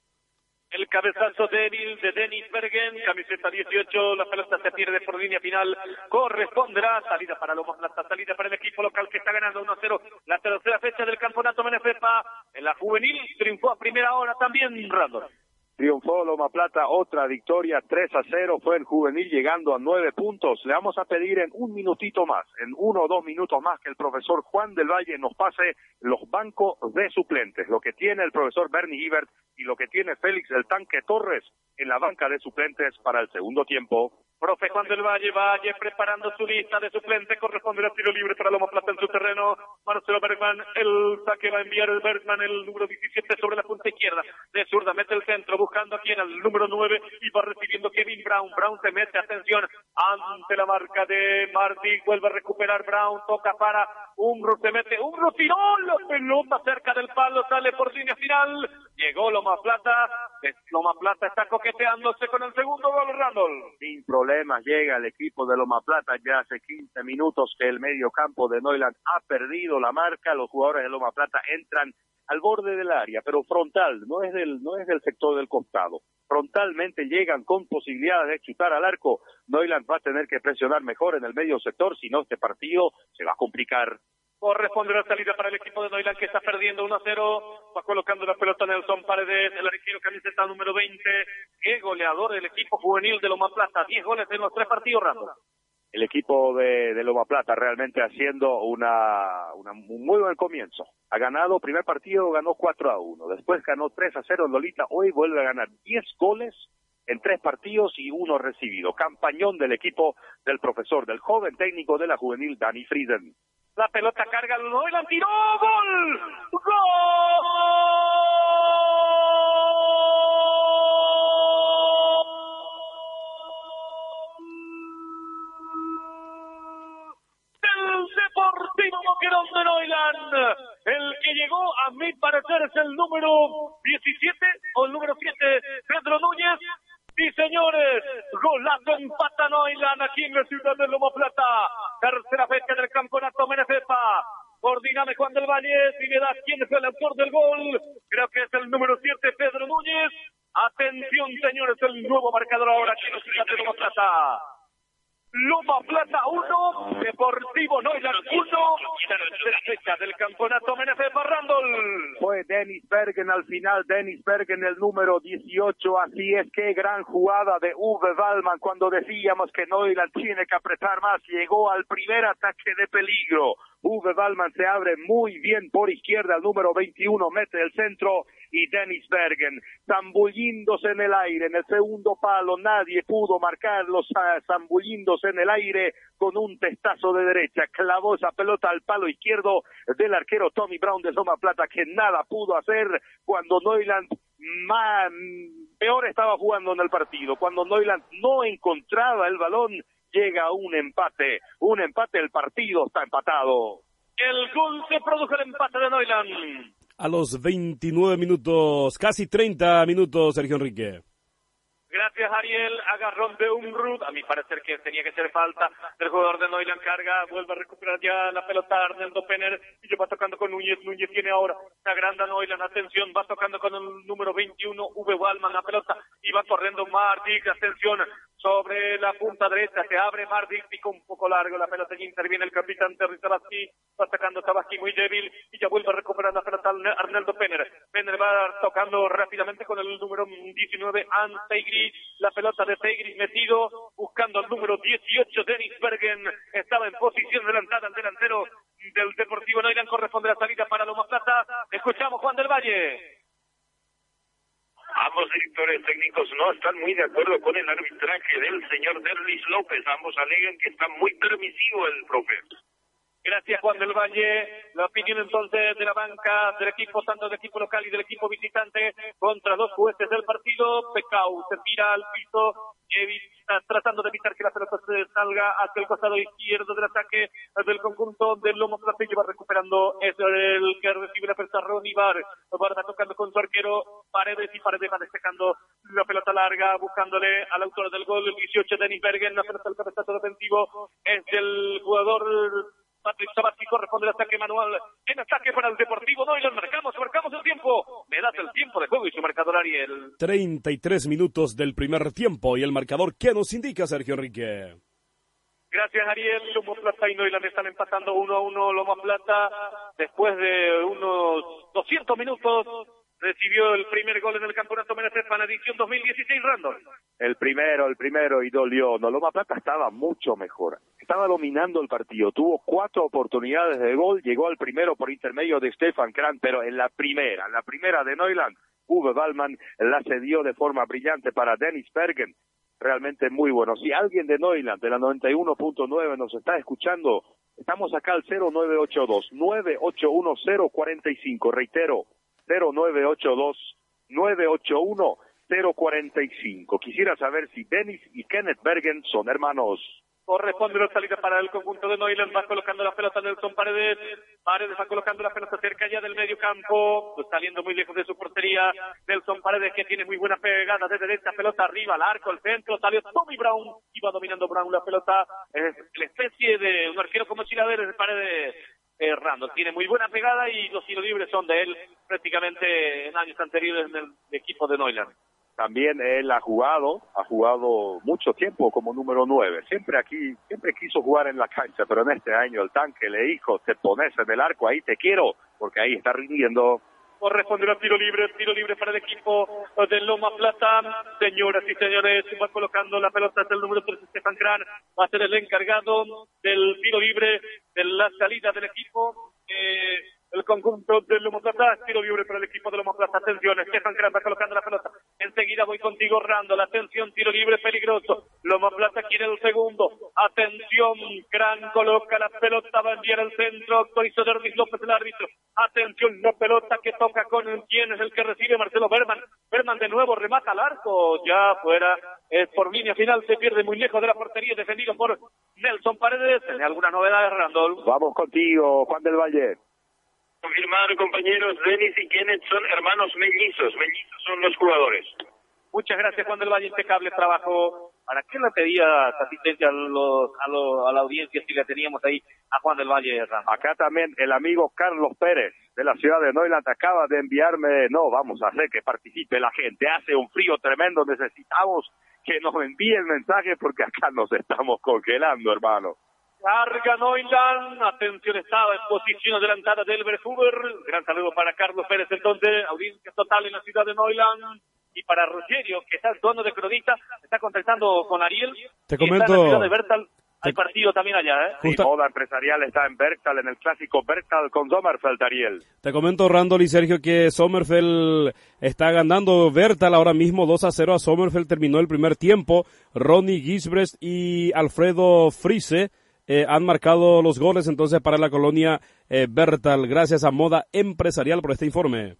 El cabezazo débil de Denis Bergen, camiseta 18, la pelota se pierde por línea final, corresponderá, salida para Loma Plata, salida para el equipo local que está ganando 1-0, la tercera fecha del campeonato Menefepa, en la juvenil triunfó a primera hora también Randall. Triunfó Loma Plata, otra victoria 3 a 0, fue el juvenil llegando a nueve puntos. Le vamos a pedir en un minutito más, en uno o dos minutos más, que el profesor Juan del Valle nos pase los bancos de suplentes, lo que tiene el profesor Bernie Ibert y lo que tiene Félix el Tanque Torres en la banca de suplentes para el segundo tiempo. Profe Juan del Valle, Valle preparando su lista de suplente, corresponde al tiro libre para Loma Plata en su terreno. Marcelo Bergman, el saque va a enviar el Bergman, el número 17 sobre la punta izquierda. De zurda mete el centro, buscando aquí en el número 9 y va recibiendo Kevin Brown. Brown se mete, atención, ante la marca de Martí, vuelve a recuperar Brown, toca para Umbro, se mete, Umbro tiró la pelota cerca del palo, sale por línea final. Llegó Loma Plata, Loma Plata está coqueteándose con el segundo gol, Randall. Sin problemas llega el equipo de Loma Plata, ya hace 15 minutos que el medio campo de Neuland ha perdido la marca, los jugadores de Loma Plata entran al borde del área, pero frontal, no es del, no es del sector del costado. Frontalmente llegan con posibilidades de chutar al arco. Neuland va a tener que presionar mejor en el medio sector, si no este partido se va a complicar. Corresponde la salida para el equipo de Noilan que está perdiendo 1 a 0. Va colocando la pelota Nelson Paredes, el arquero camiseta número 20. Qué goleador del equipo juvenil de Loma Plata. 10 goles en los tres partidos, Rando. El equipo de, Loma Plata realmente haciendo una, un muy buen comienzo. Ha ganado, primer partido ganó 4 a 1. Después ganó 3 a 0 en Lolita. Hoy vuelve a ganar 10 goles en tres partidos y uno recibido. Campañón del equipo del profesor, del joven técnico de la juvenil, Danny Frieden. La pelota carga al uno y la tiró. ¡Gol! ¡Gol! Del Deportivo Boquerón de Noiland. El que llegó, a mi parecer, es el número 17 o el número 7, Pedro Núñez. Y señores, golazo empata Noiland aquí en la ciudad de Loma Plata. Tercera fecha del campeonato Menecepa. Coordiname Juan del Valle y le da quién es el autor del gol. Creo que es el número 7, Pedro Núñez. Atención, señores, el nuevo marcador ahora aquí en la ciudad de Loma Plata. Loma Plata 1, Deportivo Noiland 1, fecha del campeonato Menecepa Randall. Fue Dennis Bergen al final, Dennis Bergen el número 18, así es que gran jugada de Uwe Wallman cuando decíamos que Noiland tiene que apretar más, llegó al primer ataque de peligro. Uwe Wallman se abre muy bien por izquierda, el número 21 mete el centro y Dennis Bergen zambulliéndose en el aire, en el segundo palo, nadie pudo marcarlo, zambulliéndose en el aire con un testazo de derecha, clavó esa pelota al palo izquierdo del arquero Tommy Brown de Soma Plata, que nada pudo hacer cuando Neuland más, peor estaba jugando en el partido, cuando Neuland no encontraba el balón, llega un empate, un empate, el partido está empatado. El gol se produjo el empate de Neuland a los 29 minutos, casi 30 minutos, Sergio Enrique. Gracias, Ariel. Agarrón de Umrud. A mi parecer que tenía que ser falta del jugador de Noiland. Carga, vuelve a recuperar ya la pelota Arnaldo Penner. Y yo va tocando con Núñez. Núñez tiene ahora la grande Noiland. Atención, va tocando con el número 21, V. Wallman, la pelota. Y va corriendo Mardik. Atención, sobre la punta derecha. Se abre Mardik. Pica un poco largo la pelota. Y interviene el capitán Terry Tabaski. Va atacando Tabaski muy débil. Y ya vuelve a recuperar la pelota Arnaldo Penner. Penner va tocando rápidamente con el número 19, Antegri la pelota de Tegris metido, buscando al número 18, Dennis Bergen, estaba en posición adelantada el delantero del Deportivo Noiran, corresponde la salida para Loma Plata, escuchamos Juan del Valle. Ambos directores técnicos no están muy de acuerdo con el arbitraje del señor Derlis López. Ambos alegan que está muy permisivo el profe. Gracias, Juan del Valle. La opinión entonces de la banca del equipo, tanto del equipo local y del equipo visitante, contra dos jueces del partido. Pecau se tira al piso, evita, tratando de evitar que la pelota se salga hacia el costado izquierdo del ataque del conjunto del Lomo Platillo. Va recuperando, es el que recibe la pelota Ronnie Bar. Bar va tocando con su arquero Paredes y Paredes va despejando la pelota larga, buscándole al autor del gol, el 18, Denis Bergen. La pelota del cabezazo defensivo es del jugador Patrick Sabati corresponde el ataque manual en ataque para el Deportivo. No, y lo marcamos, marcamos el tiempo. Me das el tiempo de juego y su marcador Ariel. 33 minutos del primer tiempo y el marcador que nos indica Sergio Enrique. Gracias, Ariel. Lomo Plata y Noiland están empatando uno a uno. Lomo Plata, después de unos 200 minutos, recibió el primer gol en el campeonato Menesepa en edición 2016, Randall. El primero, el primero, y dolió. No, Loma Plata estaba mucho mejor. Estaba dominando el partido. Tuvo cuatro oportunidades de gol. Llegó al primero por intermedio de Stefan Kran, pero en la primera, en la primera de Neuland, Uwe Ballman la cedió de forma brillante para Dennis Bergen realmente muy bueno. Si alguien de Neuland, de la 91.9, nos está escuchando, estamos acá al 0982 981 045. Reitero, 0982 981 045. Quisiera saber si Dennis y Kenneth Bergen son hermanos. Corresponde la salida para el conjunto de Neuland. Va colocando la pelota Nelson Paredes. Paredes va colocando la pelota cerca ya del medio campo. Saliendo muy lejos de su portería. Nelson Paredes que tiene muy buena pegada desde esta pelota arriba al arco, al centro. Salió Tommy Brown. Iba dominando Brown la pelota. Es la especie de un arquero como Chilaveres de Paredes errando. Tiene muy buena pegada y los tiros libres son de él prácticamente en años anteriores en el equipo de Neuland. También él ha jugado, ha jugado mucho tiempo como número nueve. Siempre aquí, siempre quiso jugar en la cancha, pero en este año el tanque le dijo, te pones en el arco, ahí te quiero, porque ahí está rindiendo. Corresponde a tiro libre, tiro libre para el equipo de Loma Plata. Señoras y señores, va colocando la pelota hasta el número 3, Stefan Gran. Va a ser el encargado del tiro libre, de la salida del equipo. Eh, el conjunto de Lomo Plata, tiro libre para el equipo de Lomo Plata, atención, Stefan Gran va colocando la pelota, enseguida voy contigo Rando, atención, tiro libre peligroso, Lomo Plata quiere el segundo, atención, Gran coloca la pelota, va a enviar al centro, autorizó Dervis López el árbitro, atención, la pelota que toca con quien es el que recibe Marcelo Berman, Berman de nuevo remata al arco, ya fuera, es por línea final, se pierde muy lejos de la portería, defendido por Nelson Paredes, ¿tiene alguna novedad, Randall? Vamos contigo, Juan del Valle confirmar, compañeros, Denis y Kenneth son hermanos mellizos, mellizos son los jugadores. Muchas gracias, Juan del Valle, impecable trabajo. ¿Para qué le pedía asistencia a, los, a, a la audiencia si le teníamos ahí a Juan del Valle? Acá también el amigo Carlos Pérez de la ciudad de Neuland acaba de enviarme, no, vamos a hacer que participe la gente, hace un frío tremendo, necesitamos que nos envíe el mensaje porque acá nos estamos congelando, hermano. Carga Neuland, atención, estaba en posición adelantada del Huber. Gran saludo para Carlos Pérez, entonces, audiencia total en la ciudad de Neuland. Y para Rogerio, que está actuando de cronista, está contactando con Ariel. Te comento. de Bertal. Hay partido también allá, ¿eh? Sí, moda empresarial está en Bertal, en el clásico Bertal con Sommerfeld, Ariel. Te comento, Randall y Sergio, que Sommerfeld está ganando Bertal ahora mismo 2 a 0 a Sommerfeld. Terminó el primer tiempo. Ronnie Gisbrest y Alfredo Frise eh, han marcado los goles entonces para la colonia eh, Bertal. Gracias a Moda Empresarial por este informe.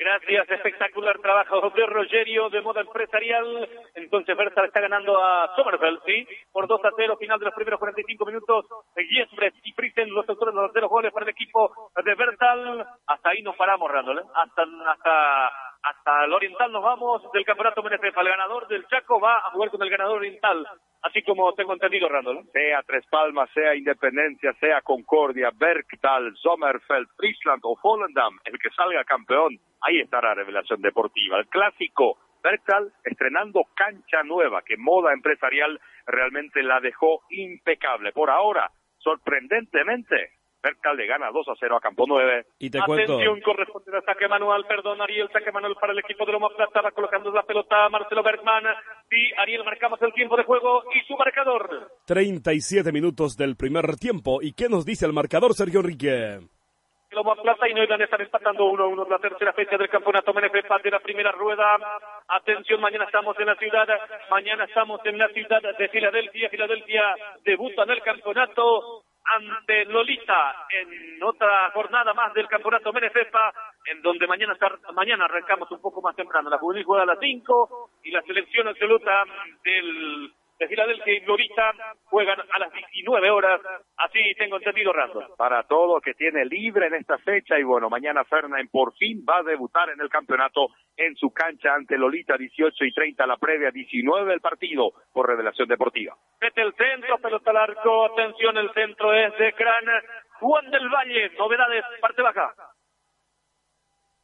Gracias, espectacular trabajo de Rogerio de moda empresarial. Entonces Bertal está ganando a Sommerfeld, ¿sí? Por 2 a 0, final de los primeros 45 minutos. Giesbrecht y Frisen, los autores de los goles para el equipo de Bertal. Hasta ahí nos paramos, Randall, ¿eh? Hasta, hasta, hasta el Oriental nos vamos del campeonato MNF. El ganador del Chaco va a jugar con el ganador Oriental así como tengo entendido, Randall. Sea Tres Palmas, sea Independencia, sea Concordia, Bergtal, Sommerfeld, Friesland o Volendam, el que salga campeón, ahí está la revelación deportiva. El clásico Bergtal estrenando cancha nueva, que moda empresarial realmente la dejó impecable. Por ahora, sorprendentemente, Bercal le gana 2 a 0 a Campo 9. Y te cuento. Atención, corresponde al saque manual, perdón, Ariel, saque manual para el equipo de Loma Plata, va colocando la pelota Marcelo Bergman. Sí, Ariel, marcamos el tiempo de juego y su marcador. 37 minutos del primer tiempo. ¿Y qué nos dice el marcador, Sergio Enrique? Loma Plata y Neuland están empatando 1-1 la tercera fecha del campeonato MNF de la primera rueda. Atención, mañana estamos en la ciudad, mañana estamos en la ciudad de Filadelfia. Filadelfia debuta en el campeonato ante Lolita en otra jornada más del campeonato Menefepa, en donde mañana mañana arrancamos un poco más temprano. La juvenil juega a las 5 y la selección absoluta del de Filadelfia y Lolita juegan a las 19 horas. Así tengo entendido, Rando. Para todo que tiene libre en esta fecha y bueno, mañana Fernández por fin va a debutar en el campeonato en su cancha ante Lolita 18 y 30 la previa 19 del partido por revelación deportiva. Mete el centro, pelota al arco, atención, el centro es de Cran. Juan del Valle, novedades, parte baja.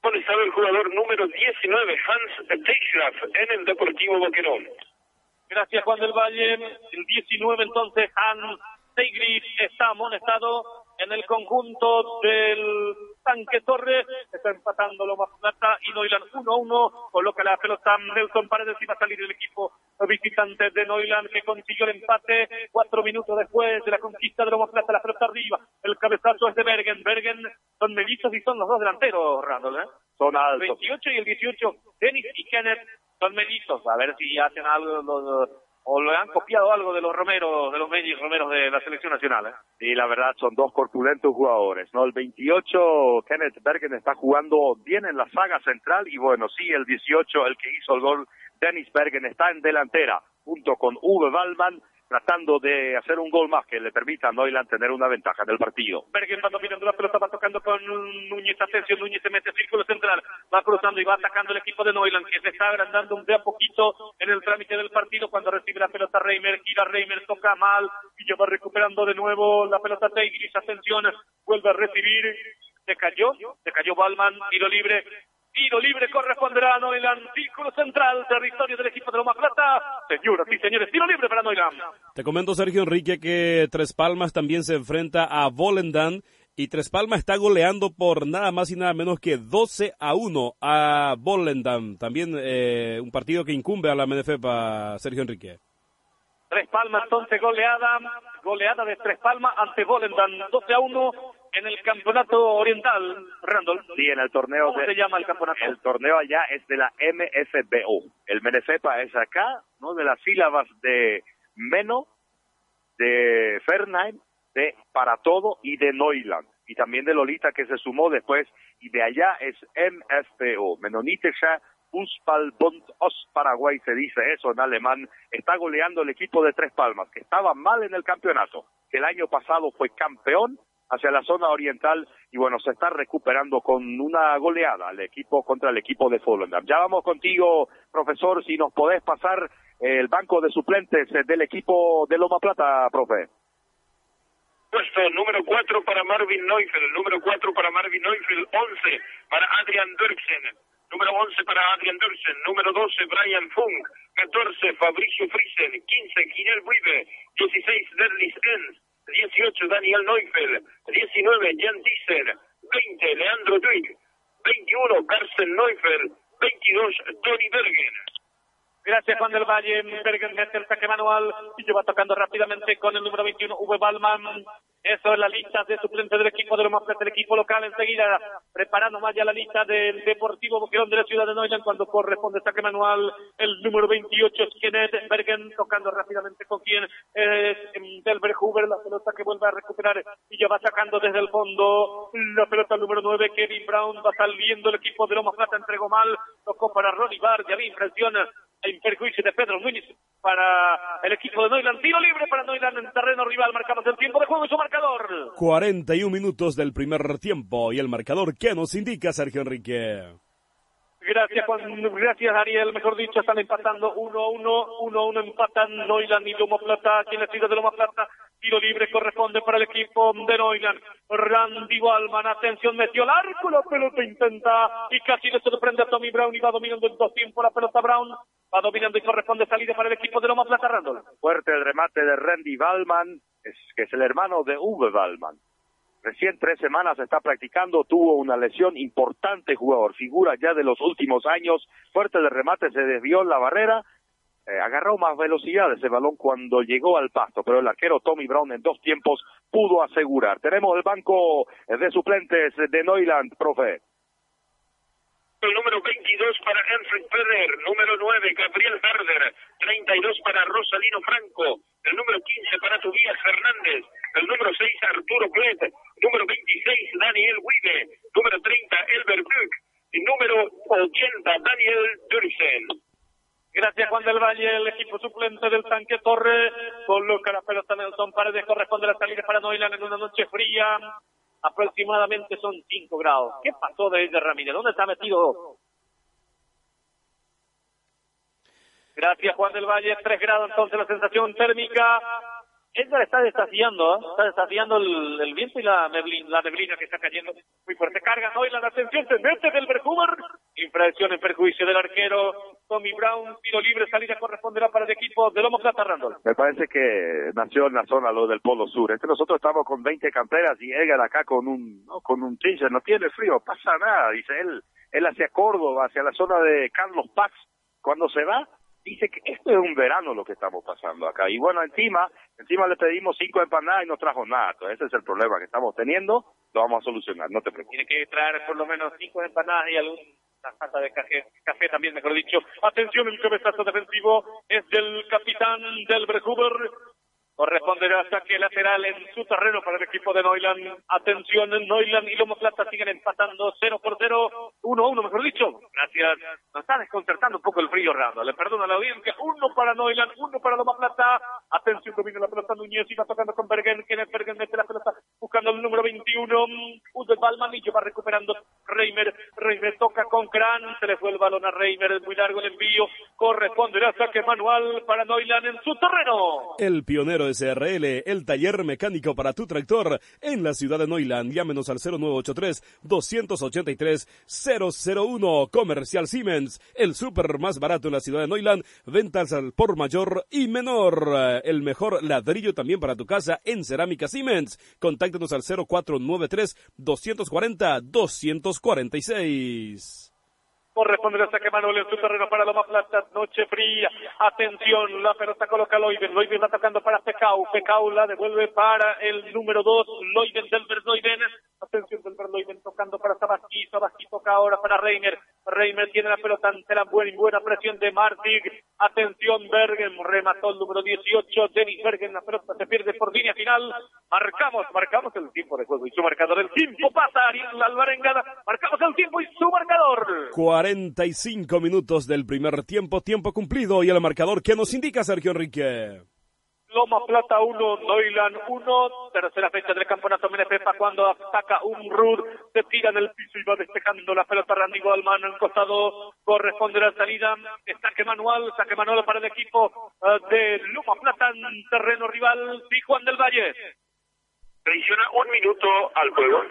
Bueno, estaba el jugador número 19, Hans Teichgraf, en el Deportivo Boquerón. Gracias, Juan del Valle. El 19, entonces, Hans Teichgraf está amonestado en el conjunto del Tanque Torres, está empatando Loma Plata y Noilan 1-1, coloca la pelota Nelson Paredes y va a salir el equipo visitante de Noilan que consiguió el empate cuatro minutos después de la conquista de Loma Plata, la pelota arriba, el cabezazo es de Bergen, Bergen son mellizos y son los dos delanteros, Randall, ¿eh? Son altos. 28 y el 18, Dennis y Kenneth son mellizos, a ver si hacen algo los, o le han copiado algo de los Romeros, de los mellizos Romeros de la selección nacional. ¿eh? Y la verdad son dos corpulentos jugadores, ¿no? El 28, Kenneth Bergen está jugando bien en la saga central y bueno, sí, el 18, el que hizo el gol, Dennis Bergen está en delantera junto con Uwe Wallman tratando de hacer un gol más que le permita a Neuland tener una ventaja en el partido. Bergen va dominando la pelota, va tocando con Núñez Asensio, Núñez se mete círculo central, va cruzando y va atacando el equipo de Neuland, que se está agrandando un de a poquito en el trámite del partido cuando recibe la pelota Reimer, gira Reimer, toca mal, y ya va recuperando de nuevo la pelota Tigris, atención, vuelve a recibir, se cayó, se cayó Balman, tiro libre, Tiro libre corresponderá a Noiland, círculo central, territorio del equipo de Loma Plata. Señoras y señores, tiro libre para Noiland. Te comento, Sergio Enrique, que Tres Palmas también se enfrenta a Volendam y Tres Palmas está goleando por nada más y nada menos que 12 a 1 a Volendam. También eh, un partido que incumbe a la MNF para Sergio Enrique. Tres Palmas entonces goleada, goleada de Tres Palmas ante Volendam, 12 a 1 en el campeonato oriental, Randall. Sí, en el torneo. ¿Cómo se llama el campeonato? El torneo allá es de la MFBO. El Menefepa es acá, ¿no? De las sílabas de Meno, de Fernheim, de Para Todo y de Neuland. Y también de Lolita que se sumó después. Y de allá es MFBO, Menonitische Fußballbund Ost Paraguay se dice eso en alemán, está goleando el equipo de Tres Palmas, que estaba mal en el campeonato, que el año pasado fue campeón hacia la zona oriental y bueno, se está recuperando con una goleada el equipo contra el equipo de Volendam. Ya vamos contigo, profesor, si nos podés pasar el banco de suplentes del equipo de Loma Plata, profe. Puesto número 4 para Marvin Neufeld, número 4 para Marvin Neufeld, 11 para Adrian Dirksen, número 11 para Adrian Dirksen, número 12 Brian Funk, 14 Fabricio Friesen, 15 Ginel Brive, 16 Derlis Enz, 18 Daniel Neufeld, 19 Jan Tisser, 20 Leandro Twig, 21 Carsten Neufeld, 22 Tony Bergen. Gracias Juan del Valle, Bergen mete el saque manual. Y lleva tocando rápidamente con el número 21 V. Balman. Eso es la lista de suplentes del equipo de los más del equipo local. Enseguida preparando más ya la lista del Deportivo Boquerón de la ciudad de Neuland cuando corresponde saque manual. El número 28 es Kenneth Bergen tocando rápidamente con quien es Delbert Huber. La pelota que vuelve a recuperar y ya va sacando desde el fondo la pelota número 9. Kevin Brown va saliendo el equipo de Loma Plata. Entregó mal. Tocó para Ronnie Bar. Ya vi impresiona en perjuicio de Pedro Núñez para el equipo de Neuland. Tiro libre para Neuland en terreno rival. Marcamos el tiempo de juego y su marcador. 41 minutos del primer tiempo y el marcador que nos indica Sergio Enrique. Gracias, Juan. Gracias, Ariel. Mejor dicho, están empatando 1-1. 1-1 empatan Neuland y Loma Plata. Aquí en la ciudad de Loma Plata. Tiro libre corresponde para el equipo de Neuland. Randy Wallman, atención, metió el arco, la pelota intenta y casi le sorprende a Tommy Brown y va dominando en dos tiempos la pelota Brown. Va dominando y corresponde salida para el equipo de Loma Plata, Randall. Fuerte el remate de Randy Wallman, es, que es el hermano de Uwe Wallman. Recién tres semanas está practicando, tuvo una lesión importante jugador, figura ya de los últimos años, fuerte el remate, se desvió la barrera, eh, agarró más velocidad ese balón cuando llegó al pasto, pero el arquero Tommy Brown en dos tiempos pudo asegurar. Tenemos el banco de suplentes de Neuland, profe. El número 22 para Enfield Ferrer, número 9 Gabriel Herder, 32 para Rosalino Franco, el número 15 para Tobias Fernández, el número 6 Arturo Clet, número 26 Daniel Wibe, número 30 Elber Buck y número 80 Daniel Dursen. Gracias Juan del Valle, el equipo suplente del tanque Torre coloca la pelota Nelson Paredes, corresponde la salida para Noiland en una noche fría, aproximadamente son 5 grados. ¿Qué pasó de ese Ramírez? ¿Dónde está metido? Gracias Juan del Valle, 3 grados entonces la sensación térmica. Edgar está desafiando, ¿eh? está desafiando el, el, viento y la neblina, la neblina que está cayendo muy fuerte. Carga hoy la atención, se mete del Berhuber. Infracción en perjuicio del arquero Tommy Brown. Tiro libre, salida corresponderá para el equipo de Lomo Plata Randall. Me parece que nació en la zona lo del Polo Sur. Es que nosotros estamos con 20 camperas y Edgar acá con un, ¿no? con un t-shirt. No tiene frío, pasa nada, dice él. Él hacia Córdoba, hacia la zona de Carlos Paz. Cuando se va, dice que esto es un verano lo que estamos pasando acá. Y bueno, encima, encima le pedimos cinco empanadas y no trajo nada. Entonces, ese es el problema que estamos teniendo. Lo vamos a solucionar, no te preocupes. Tiene que traer por lo menos cinco empanadas y algún taza de café, café también, mejor dicho. Atención, el cabezazo defensivo es del capitán del Berhuber, Corresponderá saque lateral en su terreno para el equipo de Neuland. Atención, Neuland y Lomo Plata siguen empatando 0 por 0, 1 a 1, mejor dicho. Gracias. Nos está desconcertando un poco el frío, Rando. Le perdono a la audiencia. Uno para Neuland, uno para Lomo Plata. Atención, domina la pelota Núñez va tocando con Bergen. es Bergen mete la pelota buscando el número 21. Ude Balmanillo va recuperando Reimer. Reimer toca con Kran. Se le fue el balón a Reimer. Muy largo el envío. Corresponderá saque manual para Neuland en su terreno. El pionero SRL, el taller mecánico para tu tractor en la ciudad de Neuland. Llámenos al 0983-283-001. Comercial Siemens, el súper más barato en la ciudad de Neuland. Ventas al por mayor y menor. El mejor ladrillo también para tu casa en Cerámica Siemens. Contáctenos al 0493-240-246 corresponde el saque Manuel en su terreno para Loma Plata, noche fría, atención, la pelota coloca Loiben, Loiben va tocando para Pecau, Pecau la devuelve para el número 2, Loiben del Verdoiben, atención del Verdoiben tocando para Sabaski, Sabaski toca ahora para Reiner, Reiner tiene la pelota ante la buena buena presión de Martig, atención Bergen, remató el número 18, Denis Bergen, la pelota se pierde por línea final, marcamos, marcamos el tiempo de juego y su marcador, el tiempo pasa, Ariel Alvarengada, marcamos el tiempo y su marcador. 45 minutos del primer tiempo, tiempo cumplido y el marcador que nos indica Sergio Enrique. Loma Plata 1, Noilan 1, tercera fecha del campeonato Menepepa cuando ataca un Rud, se tira en el piso y va despejando la pelota Randy Goldman en costado, corresponde la salida, saque manual, saque manual para el equipo eh, de Loma Plata en terreno rival, y Juan del Valle. Adiciona un minuto al juego.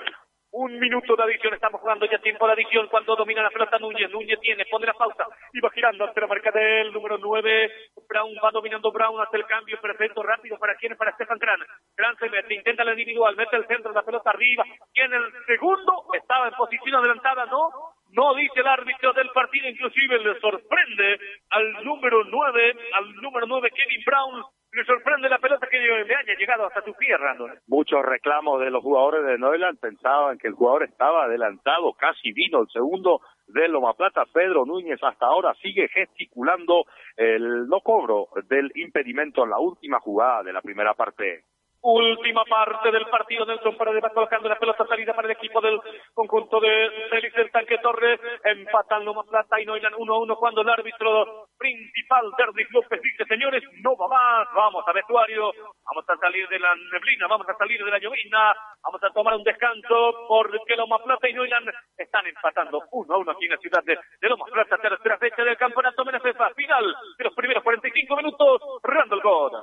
Un minuto de adición, estamos jugando ya tiempo de adición cuando domina la pelota Núñez. Núñez tiene, pone la pausa y va girando ante la marca del número 9. Brown va dominando Brown hace el cambio perfecto, rápido para quien, para Stefan Kran. Kran se mete, intenta la individual, mete el centro, de la pelota arriba. En el segundo estaba en posición adelantada, ¿no? No dice el árbitro del partido, inclusive le sorprende al número 9, al número 9 Kevin Brown le sorprende la pelota que le haya llegado hasta Randall. Muchos reclamos de los jugadores de Neuland pensaban que el jugador estaba adelantado, casi vino el segundo de Loma Plata. Pedro Núñez hasta ahora sigue gesticulando el no cobro del impedimento en la última jugada de la primera parte. Última parte del partido, Nelson Paredes va colocando la pelota salida para el equipo del conjunto de Félix del Tanque Torres. Empatan Loma Plata y Noilan 1 a 1 cuando el árbitro principal, Derdic López, dice, señores, no va más, vamos a vestuario, vamos a salir de la neblina, vamos a salir de la llovina, vamos a tomar un descanso porque Loma Plata y Noilan están empatando 1 a 1 aquí en la ciudad de, Loma Plata, tercera fecha del campeonato Menefefa, final de los primeros 45 minutos, Randall God.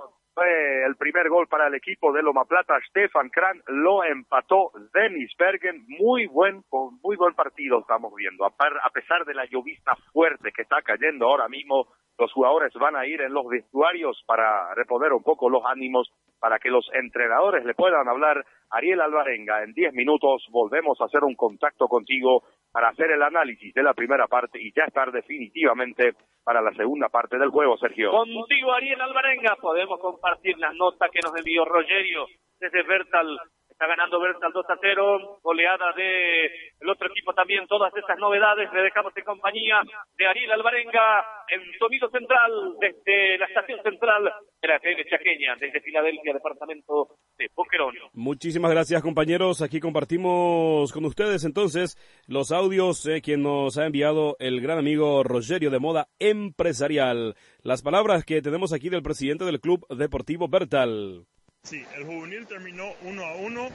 El primer gol para el equipo de Loma Plata, Stefan Kran lo empató. Dennis Bergen, muy buen, muy buen partido estamos viendo, a, pesar de la llovizna fuerte que está cayendo ahora mismo, los jugadores van a ir en los vestuarios para reponer un poco los ánimos, para que los entrenadores le puedan hablar. Ariel Alvarenga, en 10 minutos volvemos a hacer un contacto contigo para hacer el análisis de la primera parte y ya estar definitivamente para la segunda parte del juego, Sergio. Contigo, Ariel Alvarenga, podemos compartir la nota que nos envió Rogerio desde Bertal Está ganando Bertal 2 a 0, goleada de el otro equipo también, todas estas novedades. Le dejamos en compañía de Ariel Alvarenga en sonido central desde la estación central de la FM Chaqueña, desde Filadelfia, departamento de Boquerón. Muchísimas gracias, compañeros. Aquí compartimos con ustedes entonces los audios eh, que nos ha enviado el gran amigo Rogerio de Moda Empresarial. Las palabras que tenemos aquí del presidente del Club Deportivo Bertal. Sí, el juvenil terminó 1 a 1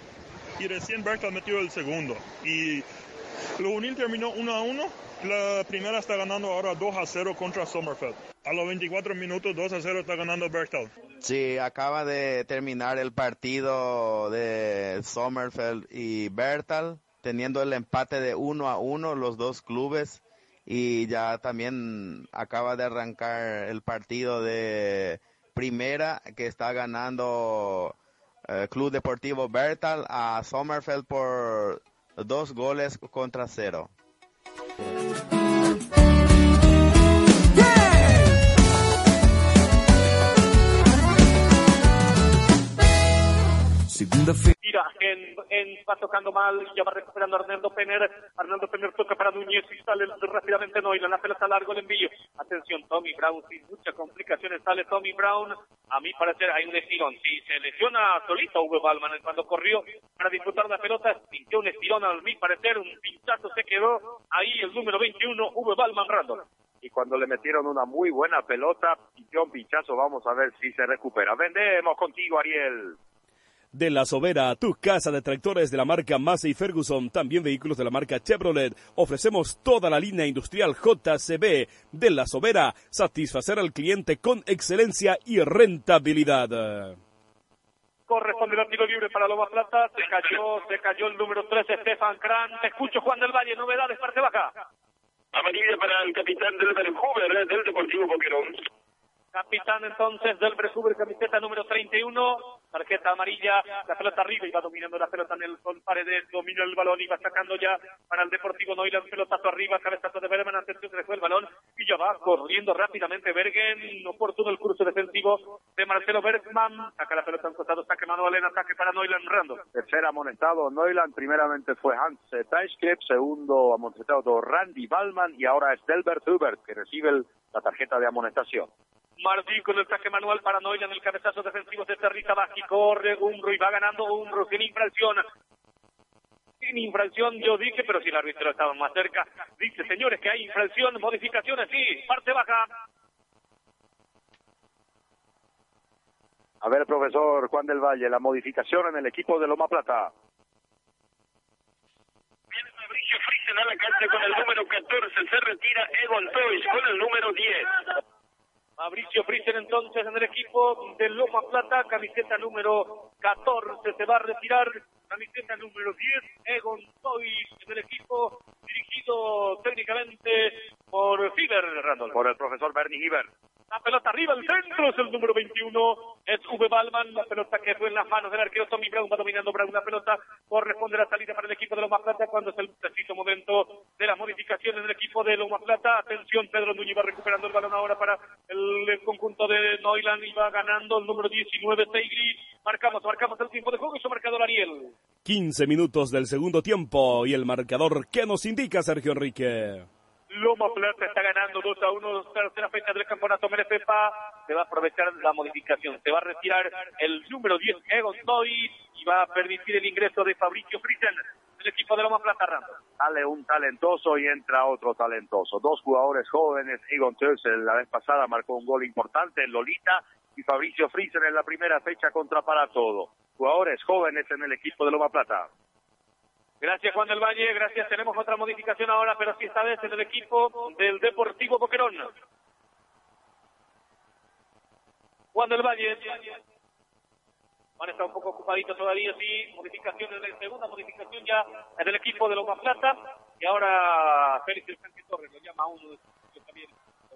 y recién Bertal metió el segundo. Y el juvenil terminó 1 a 1. La primera está ganando ahora 2 a 0 contra Sommerfeld. A los 24 minutos 2 a 0 está ganando Bertal. Sí, acaba de terminar el partido de Sommerfeld y Bertal, teniendo el empate de 1 a 1 los dos clubes. Y ya también acaba de arrancar el partido de primera que está ganando eh, Club Deportivo Bertal a Sommerfeld por dos goles contra cero. Segunda fe Tira, en, en, va tocando mal, ya va recuperando Arnaldo Penner. Arnaldo Penner toca para Núñez y sale rápidamente Noila. La pelota largo el envío. Atención, Tommy Brown, sin muchas complicaciones sale Tommy Brown. A mí parecer hay un estirón. Si se lesiona solito Uwe Balman cuando corrió para disputar la pelota, sintió un estirón a mi parecer, un pinchazo se quedó ahí el número 21, Uwe Balman Randall y cuando le metieron una muy buena pelota, un pinchazo, vamos a ver si se recupera. Vendemos contigo, Ariel de la Sobera, tu casa de tractores de la marca Massey Ferguson, también vehículos de la marca Chevrolet. Ofrecemos toda la línea industrial JCB de la Sobera, satisfacer al cliente con excelencia y rentabilidad. Corresponde el tiro libre para Loma Plata, se cayó, se cayó el número 13, Stefan Kran. Te escucho, Juan del Valle, novedades, parte baja. Amarilla para el capitán del Vancouver, del Deportivo Boquerón. Capitán entonces del Bresuber, camiseta número 31, tarjeta amarilla, la pelota arriba y va dominando la pelota en el sol paredes, domina el balón y va sacando ya para el Deportivo Noila, pelotazo arriba, cabezazo de Bergen, atención, se fue el balón y ya va corriendo rápidamente Bergen, oportuno el curso defensivo de Marcelo Bergman, saca la pelota en costado, saque manual en ataque para Noiland Rando. Tercer amonestado Noiland, primeramente fue Hans Teichkrepp, segundo amonestado Randy Ballman y ahora es Delbert Hubert que recibe la tarjeta de amonestación. Martín con el saque manual para Noila en el cabezazo defensivo de Territa Vázquez. Corre Umbro y va ganando Umbro sin infracción. Sin infracción yo dije, pero si el árbitro estaba más cerca. Dice, señores, que hay infracción, modificaciones, sí, parte baja. A ver, profesor Juan del Valle, la modificación en el equipo de Loma Plata. Viene Mauricio Friesen a la cancha con el número 14, se retira Egon Toys con el número 10. Mauricio Friesen entonces en el equipo de Loma Plata, camiseta número 14 se va a retirar, camiseta número 10, Egon Toys en el equipo dirigido técnicamente por Fiber. Por el profesor Bernie Hiber. La pelota arriba, el centro es el número 21, es V. Balman, la pelota que fue en las manos del arquero Tommy Brown, va dominando Brown la pelota, corresponde la salida para el equipo de Loma Plata cuando es el preciso momento de las modificaciones del equipo de Loma Plata. Atención, Pedro Núñez va recuperando el balón ahora para el conjunto de Noiland y va ganando el número 19, Seigri. Marcamos, marcamos el tiempo de juego y su marcador Ariel. 15 minutos del segundo tiempo y el marcador que nos indica Sergio Enrique. Loma Plata está ganando 2 a 1, tercera fecha del campeonato Merepepa. Se va a aprovechar la modificación. Se va a retirar el número 10, Egon Toy, y va a permitir el ingreso de Fabricio Friesen del equipo de Loma Plata Rando. Sale un talentoso y entra otro talentoso. Dos jugadores jóvenes. Egon Toy la vez pasada marcó un gol importante en Lolita y Fabricio Friesen en la primera fecha contra para todo. Jugadores jóvenes en el equipo de Loma Plata. Gracias Juan del Valle, gracias. Tenemos otra modificación ahora, pero sí esta vez en el equipo del Deportivo Boquerón. Juan del Valle. Juan está un poco ocupadito todavía, sí. Modificación en segunda modificación ya en el equipo de Loma Plata. Y ahora Félix Sánchez Torres lo llama a uno de que también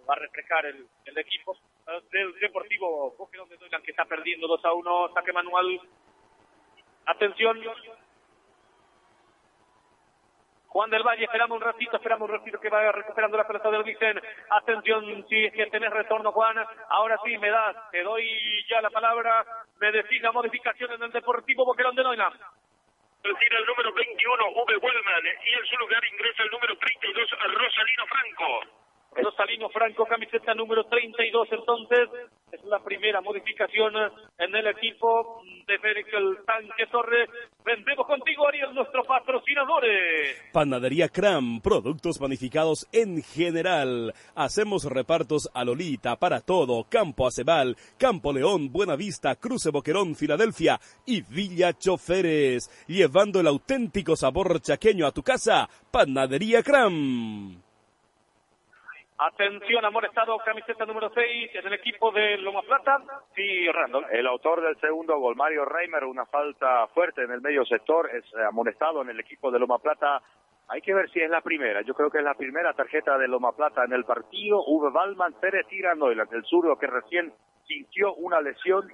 va a reflejar el, el equipo del Deportivo Boquerón de Doylan que está perdiendo 2 a 1. Saque manual. Atención. Juan del Valle, esperamos un ratito, esperamos un ratito que vaya recuperando la pelota del Vicen. Atención, si es que tenés retorno, Juan. Ahora sí, me das, te doy ya la palabra. Me decís la modificación en el Deportivo Boquerón de Noina. Retira el número 21, V. Wellman, y en su lugar ingresa el número 32, Rosalino Franco. Rosalino Franco, camiseta número 32, entonces es la primera modificación en el equipo de Félix el Tanque Torre. Vendemos contigo, Ariel, nuestros patrocinadores. Panadería Cram, productos panificados en general. Hacemos repartos a Lolita, para todo, Campo Acebal, Campo León, Buenavista, Cruce Boquerón, Filadelfia y Villa Choferes. Llevando el auténtico sabor chaqueño a tu casa, Panadería Cram. Atención, amonestado, camiseta número 6 en el equipo de Loma Plata. Sí, Randall. El autor del segundo gol, Mario Reimer, una falta fuerte en el medio sector, es eh, amonestado en el equipo de Loma Plata. Hay que ver si es la primera. Yo creo que es la primera tarjeta de Loma Plata en el partido. Uwe Balman se retira Noiland, el zurdo que recién sintió una lesión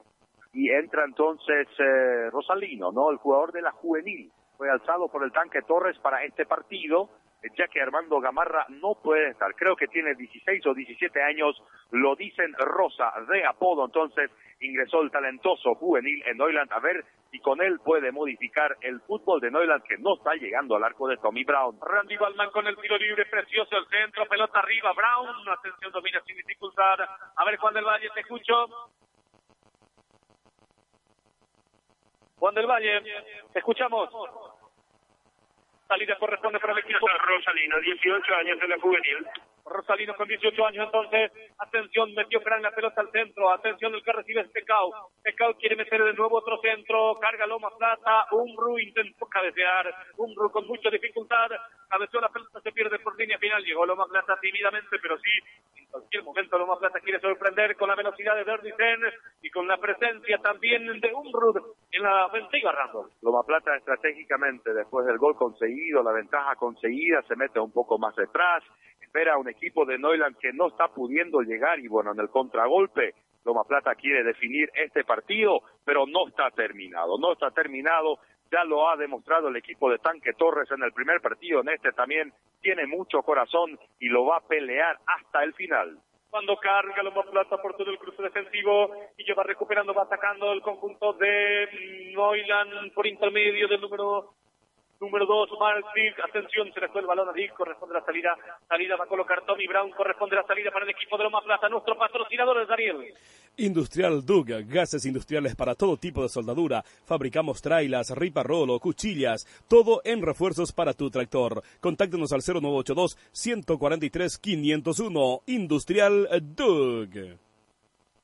y entra entonces eh, Rosalino, ¿no? El jugador de la juvenil. Fue alzado por el tanque Torres para este partido ya que Armando Gamarra no puede estar. Creo que tiene 16 o 17 años, lo dicen Rosa de apodo, entonces ingresó el talentoso juvenil en Neuland a ver si con él puede modificar el fútbol de Neuland que no está llegando al arco de Tommy Brown. Randy Balman con el tiro libre precioso, el centro, pelota arriba, Brown, atención, domina sin dificultad. A ver, Juan del Valle, te escucho. Juan del Valle, te escuchamos. Salida corresponde para el equipo. Rosalino, 18 años de la juvenil. Rosalino con 18 años entonces. Atención, metió Fran la pelota al centro. Atención, el que recibe es Pecao. Pecao quiere meter de nuevo otro centro. Carga Loma Plata. Umru intentó cabecear. Umru con mucha dificultad. Cabeció la pelota, se pierde por línea final. Llegó Loma Plata tímidamente, pero sí. En cualquier momento Loma Plata quiere sorprender con la velocidad de Verdicen y con la presencia también de Umru en la ofensiva, Randall. Loma Plata estratégicamente, después del gol conseguido, la ventaja conseguida, se mete un poco más detrás, espera a un equipo de Neuland que no está pudiendo llegar y bueno, en el contragolpe, Loma Plata quiere definir este partido, pero no está terminado, no está terminado, ya lo ha demostrado el equipo de Tanque Torres en el primer partido, en este también tiene mucho corazón y lo va a pelear hasta el final. Cuando carga Loma Plata por todo el cruce defensivo y ya va recuperando, va atacando el conjunto de Neuland por intermedio del número número 2, Mark atención, se le fue el balón a Dick, corresponde la salida, salida va a colocar Tommy Brown, corresponde la salida para el equipo de Loma Plata, nuestro patrocinador es Daniel. Industrial Dug, gases industriales para todo tipo de soldadura, fabricamos trailas, riparrolo, cuchillas, todo en refuerzos para tu tractor. Contáctenos al 0982 143 501, Industrial Dug.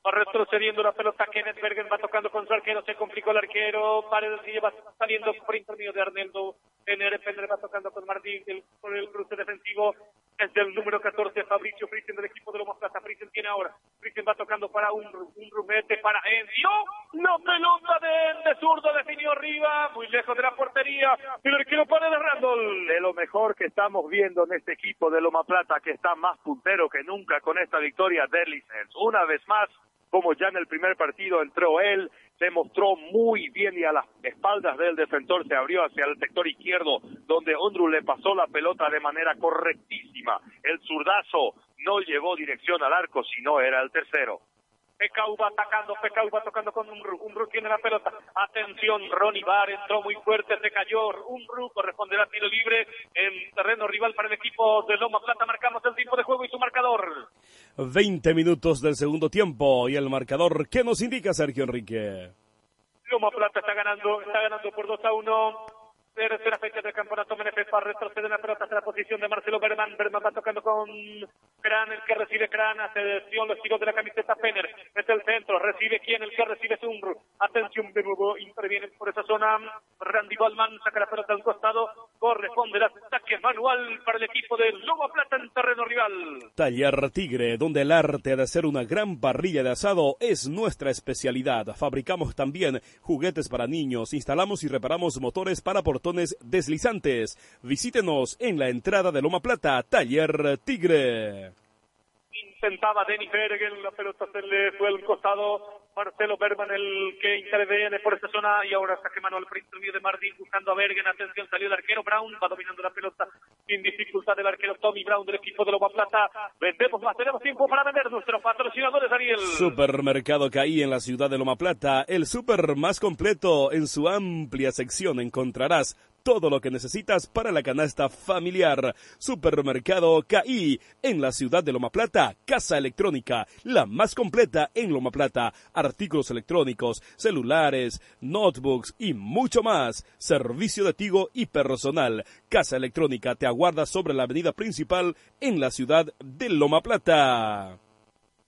Va retrocediendo la pelota. Kenneth Bergen va tocando con su arquero. Se complicó el arquero. Paredes va saliendo por intermedio de Arneldo. Penere, Penere va tocando con Martín por el cruce defensivo. Es del número 14, Fabricio Friesen del equipo de Loma Plata. Friesen tiene ahora. Friesen va tocando para un, rumete para Encio. No pelota de, de zurdo definió arriba. Muy lejos de la portería. El arquero de Randall. De lo mejor que estamos viendo en este equipo de Loma Plata, que está más puntero que nunca con esta victoria de Licens. Una vez más como ya en el primer partido entró él, se mostró muy bien y a las espaldas del defensor se abrió hacia el sector izquierdo, donde Ondru le pasó la pelota de manera correctísima. El zurdazo no llevó dirección al arco, sino era el tercero. Pecau va atacando, Pecau va tocando con Umru, Umru tiene la pelota, atención, Ronnie Bar entró muy fuerte, se cayó, Umru corresponderá tiro libre en terreno rival para el equipo de Loma Plata, marcamos el tiempo de juego y su marcador. 20 minutos del segundo tiempo y el marcador, ¿qué nos indica Sergio Enrique? Loma Plata está ganando, está ganando por 2 a 1 tercera fecha del campeonato Menefes para retroceder la pelota hacia la posición de Marcelo Berman. Berman va tocando con Kran, el que recibe Kran, atención, los tiros de la camiseta Penner, mete el centro, recibe quien, el que recibe Zumbru. Atención, de nuevo, interviene por esa zona. Randy Ballman saca la pelota al costado, corresponde el ataque manual para el equipo de Loma Plata en terreno rival. Taller Tigre, donde el arte de hacer una gran parrilla de asado es nuestra especialidad. Fabricamos también juguetes para niños, instalamos y reparamos motores para portar deslizantes. Visítenos en la entrada de Loma Plata, Taller Tigre. Intentaba Denny Bergen, la pelota se le fue al costado. Marcelo Berman, el que interviene por esta zona, y ahora saque mano al principio de Martín buscando a Bergen. Atención, salió el arquero Brown, va dominando la pelota sin dificultad el arquero Tommy Brown del equipo de Loma Plata. Vendemos más, tenemos tiempo para vender nuestros patrocinadores, Ariel. Supermercado Caí en la ciudad de Loma Plata, el super más completo. En su amplia sección encontrarás todo lo que necesitas para la canasta familiar. Supermercado KI en la ciudad de Loma Plata. Casa electrónica, la más completa en Loma Plata. Artículos electrónicos, celulares, notebooks y mucho más. Servicio de Tigo y personal. Casa electrónica te aguarda sobre la avenida principal en la ciudad de Loma Plata.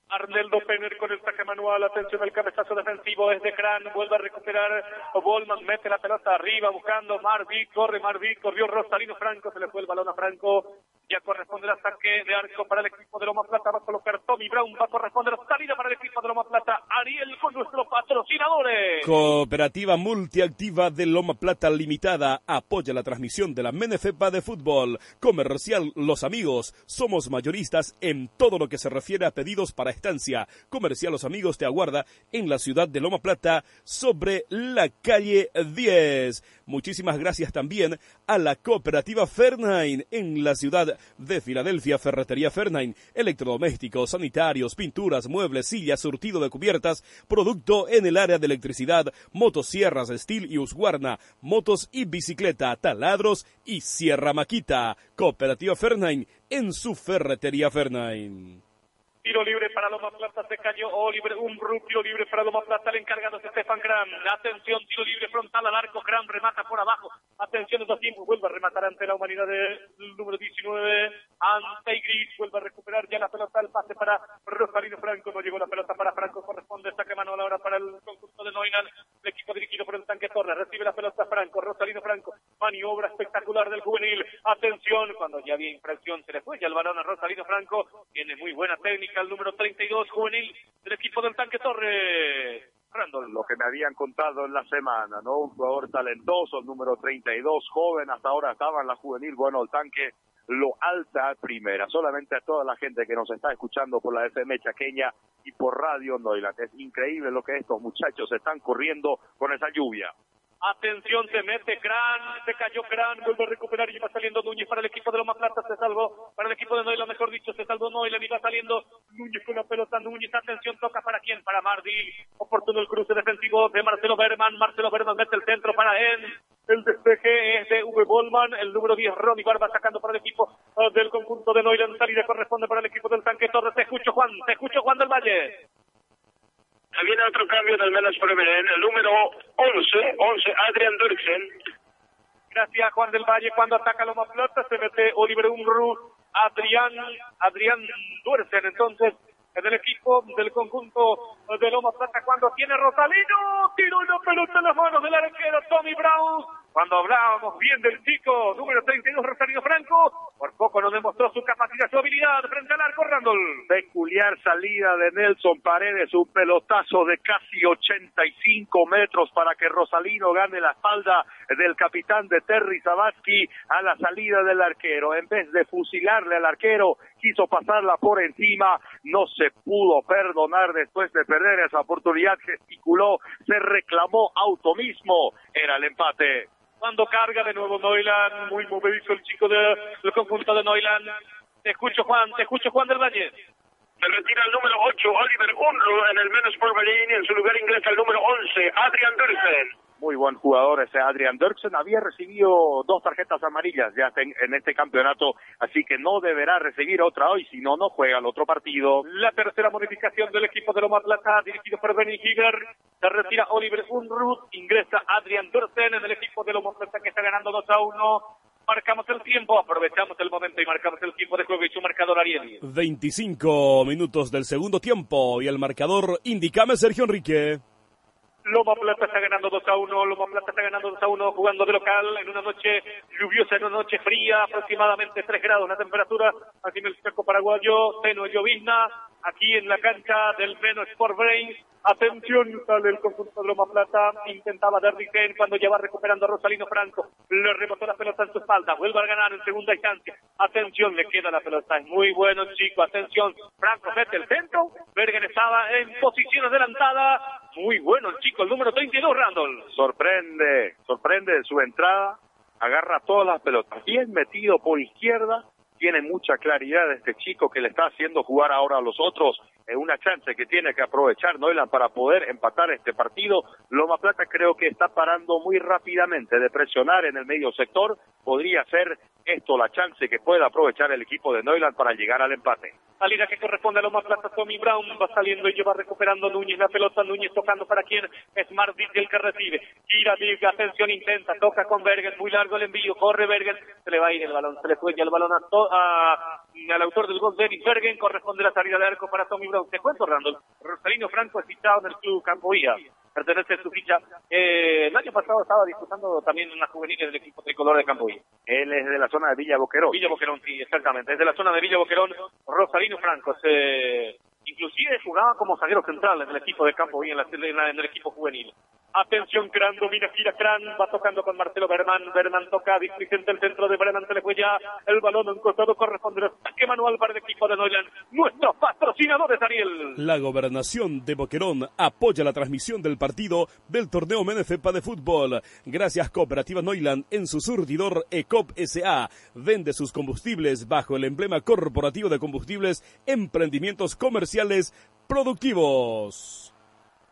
Arneldo Penner con el saque manual, atención al cabezazo defensivo es de Kran, vuelve a recuperar Bolman, mete la pelota arriba buscando Marví, corre Marví, corrió Rosalino Franco, se le fue el balón a Franco, ya corresponde el ataque de arco para el equipo de Loma Plata, va a colocar Tommy Brown, va a corresponder la salida para el equipo de Loma Plata, Ariel con nuestro patrón patrocinadores. Cooperativa Multiactiva de Loma Plata Limitada apoya la transmisión de la Menefepa de fútbol. Comercial Los Amigos. Somos mayoristas en todo lo que se refiere a pedidos para estancia. Comercial Los Amigos te aguarda en la ciudad de Loma Plata sobre la calle 10. Muchísimas gracias también a la cooperativa Fernain en la ciudad de Filadelfia, Ferretería Fernain, electrodomésticos, sanitarios, pinturas, muebles, sillas, surtido de cubiertas, producto en el área de electricidad, motosierras, Steel y Usguarna, motos y bicicleta, taladros y Sierra Maquita. Cooperativa Fernain en su Ferretería Fernain. Tiro libre para Loma Plata, se cayó Oliver, un tiro libre para Loma Plata, el encargado es Estefan Gran. Atención, tiro libre frontal al arco, Gran remata por abajo. Atención, dos tiempo, vuelve a rematar ante la humanidad del número 19, ante Gris, vuelve a recuperar ya la pelota, el pase para Rosalino Franco, no llegó la pelota para Franco, corresponde saque mano ahora para el conjunto de Noinan, el equipo dirigido por el tanque Torres, recibe la pelota Franco, Rosalino Franco, maniobra espectacular del juvenil, atención, cuando ya había impresión, se le fue ya el balón a Rosalino Franco, tiene muy buena técnica, el número 32 juvenil del equipo del tanque Torres. Randall. Lo que me habían contado en la semana, ¿no? Un jugador talentoso, el número 32, joven, hasta ahora estaba en la juvenil. Bueno, el tanque lo alta a primera. Solamente a toda la gente que nos está escuchando por la FM Chaqueña y por Radio Noiland. Es increíble lo que estos muchachos están corriendo con esa lluvia. Atención, se mete Gran, se cayó Gran, vuelve a recuperar y va saliendo Núñez para el equipo de Loma Plata, se salvó, para el equipo de Noila, mejor dicho, se salvó Noila y va saliendo Núñez con la pelota, Núñez, atención, toca para quién, para Mardi, oportuno el cruce defensivo de Marcelo Berman, Marcelo Berman mete el centro para él, el despeje es de V. Bolman, el número 10, Ronnie Barba sacando para el equipo uh, del conjunto de Noila, en salida corresponde para el equipo del tanque Torres, te escucho Juan, te escucho Juan del Valle. Viene otro cambio del menos Preveren, el número 11, 11, Adrian Durksen. Gracias Juan del Valle cuando ataca Loma Plata, se mete Oliver Unru, Adrián, Adrián Dursen, entonces en el equipo del conjunto de Loma Plata cuando tiene Rosalino, tiró una pelota en las manos del arquero Tommy Brown. Cuando hablábamos bien del chico número 32, Rosario Franco, por poco no demostró su capacidad, su habilidad frente al arco Randall. Peculiar salida de Nelson Paredes, un pelotazo de casi 85 metros para que Rosalino gane la espalda del capitán de Terry Zabatsky a la salida del arquero. En vez de fusilarle al arquero, quiso pasarla por encima, no se pudo perdonar después de perder esa oportunidad, gesticuló, se reclamó auto mismo, era el empate. Cuando carga de nuevo Noiland, muy movedizo el chico de, del conjunto de Noiland. Te escucho Juan, te escucho Juan del Valle. Se retira el número 8, Oliver Unruh, en el menos por Berlín, y en su lugar ingresa el número 11, Adrian Dursen. Muy buen jugador ese Adrian Dirksen. Había recibido dos tarjetas amarillas ya en, en, este campeonato, así que no deberá recibir otra hoy, si no, no juega el otro partido. La tercera modificación del equipo de Loma Plata, dirigido por Benny Higer. Se retira Oliver Unruth, ingresa Adrian Dirksen en el equipo de Loma Plata que está ganando 2 a 1. Marcamos el tiempo, aprovechamos el momento y marcamos el tiempo de juego y su marcador Ariel. 25 minutos del segundo tiempo y el marcador, indícame Sergio Enrique. Loma Plata está ganando 2 a 1, Loma Plata está ganando 2 a 1 jugando de local en una noche lluviosa, en una noche fría, aproximadamente 3 grados la temperatura. Aquí en el cerco paraguayo, seno llovizna, aquí en la cancha del Veno Sport Brain. Atención, sale el conjunto de Loma Plata, intentaba Derrick cuando ya va recuperando a Rosalino Franco, le rebotó la pelota en su espalda, vuelve a ganar en segunda instancia. Atención, le queda la pelota, es muy bueno chico, atención, Franco mete el centro, Bergen estaba en posición adelantada, muy bueno el chico, el número 32, Randall. Sorprende, sorprende su entrada, agarra todas las pelotas, bien metido por izquierda, tiene mucha claridad este chico que le está haciendo jugar ahora a los otros. Es una chance que tiene que aprovechar Noiland para poder empatar este partido. Loma Plata creo que está parando muy rápidamente de presionar en el medio sector. Podría ser esto la chance que pueda aprovechar el equipo de Noiland para llegar al empate. Salida que corresponde a Loma Plata, Tommy Brown va saliendo y va recuperando Núñez la pelota, Núñez tocando para quien es Martín el que recibe. Gira, diga, atención, intenta, toca con Bergen, muy largo el envío, corre Bergen, se le va a ir el balón, se le fue ya el balón a, a al autor del gol, Dennis Bergen, corresponde la salida de arco para Tommy Brown. Te cuento, Randall, Rosalino Franco es citado en el club Campoía, pertenece a su ficha. Eh, el año pasado estaba disputando también una juvenil del equipo tricolor de Campoía. Él es de la zona de Villa Boquerón. Villa Boquerón, sí, exactamente. Es de la zona de Villa Boquerón, Rosalino Franco se inclusive jugaba como zaguero central en el equipo de campo y en, la, en el equipo juvenil. Atención, Cran, domina, gira Cran, va tocando con Marcelo Berman, Berman toca, Vicente el centro de Berman, se le fue ya el balón en costado, corresponde al ataque manual para el equipo de Neuland. Nuestros La gobernación de Boquerón apoya la transmisión del partido del torneo Menefepa de fútbol. Gracias Cooperativa Neuland en su surtidor ECOP SA. Vende sus combustibles bajo el emblema corporativo de combustibles Emprendimientos Comerciales Productivos.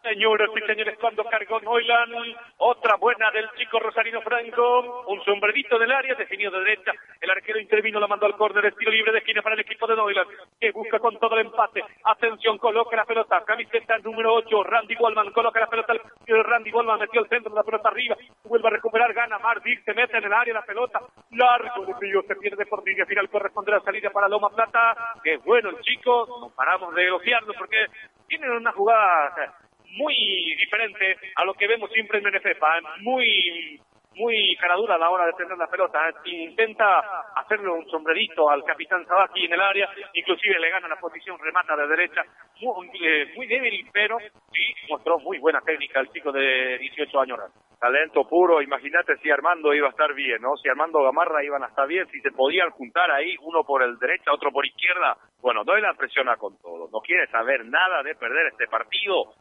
Señoras y señores, cuando cargó Noilan, otra buena del chico Rosarino Franco, un sombrerito del área, definido de derecha, el arquero intervino, lo mandó al córner, estilo libre de esquina para el equipo de Noilan, que busca con todo el empate, atención, coloca la pelota, camiseta número 8, Randy Wallman, coloca la pelota, Randy Wallman metió el centro la pelota arriba, vuelve a recuperar, gana Mardik, se mete en el área la pelota, largo de frío, se pierde por línea final, corresponde la salida para Loma Plata, que bueno el chico, no paramos de elogiarlo porque tienen una jugada muy diferente a lo que vemos siempre en Menefepa, muy muy caradura a la hora de tener la pelota. ¿eh? Intenta hacerle un sombrerito al capitán Sabaki en el área, inclusive le gana la posición, remata de derecha, muy, eh, muy débil, pero sí mostró muy buena técnica el chico de 18 años. Talento puro, imagínate si Armando iba a estar bien, ¿no? Si Armando Gamarra iban a estar bien, si se podían juntar ahí, uno por el derecha, otro por izquierda. Bueno, doy la presiona con todo, no quiere saber nada de perder este partido,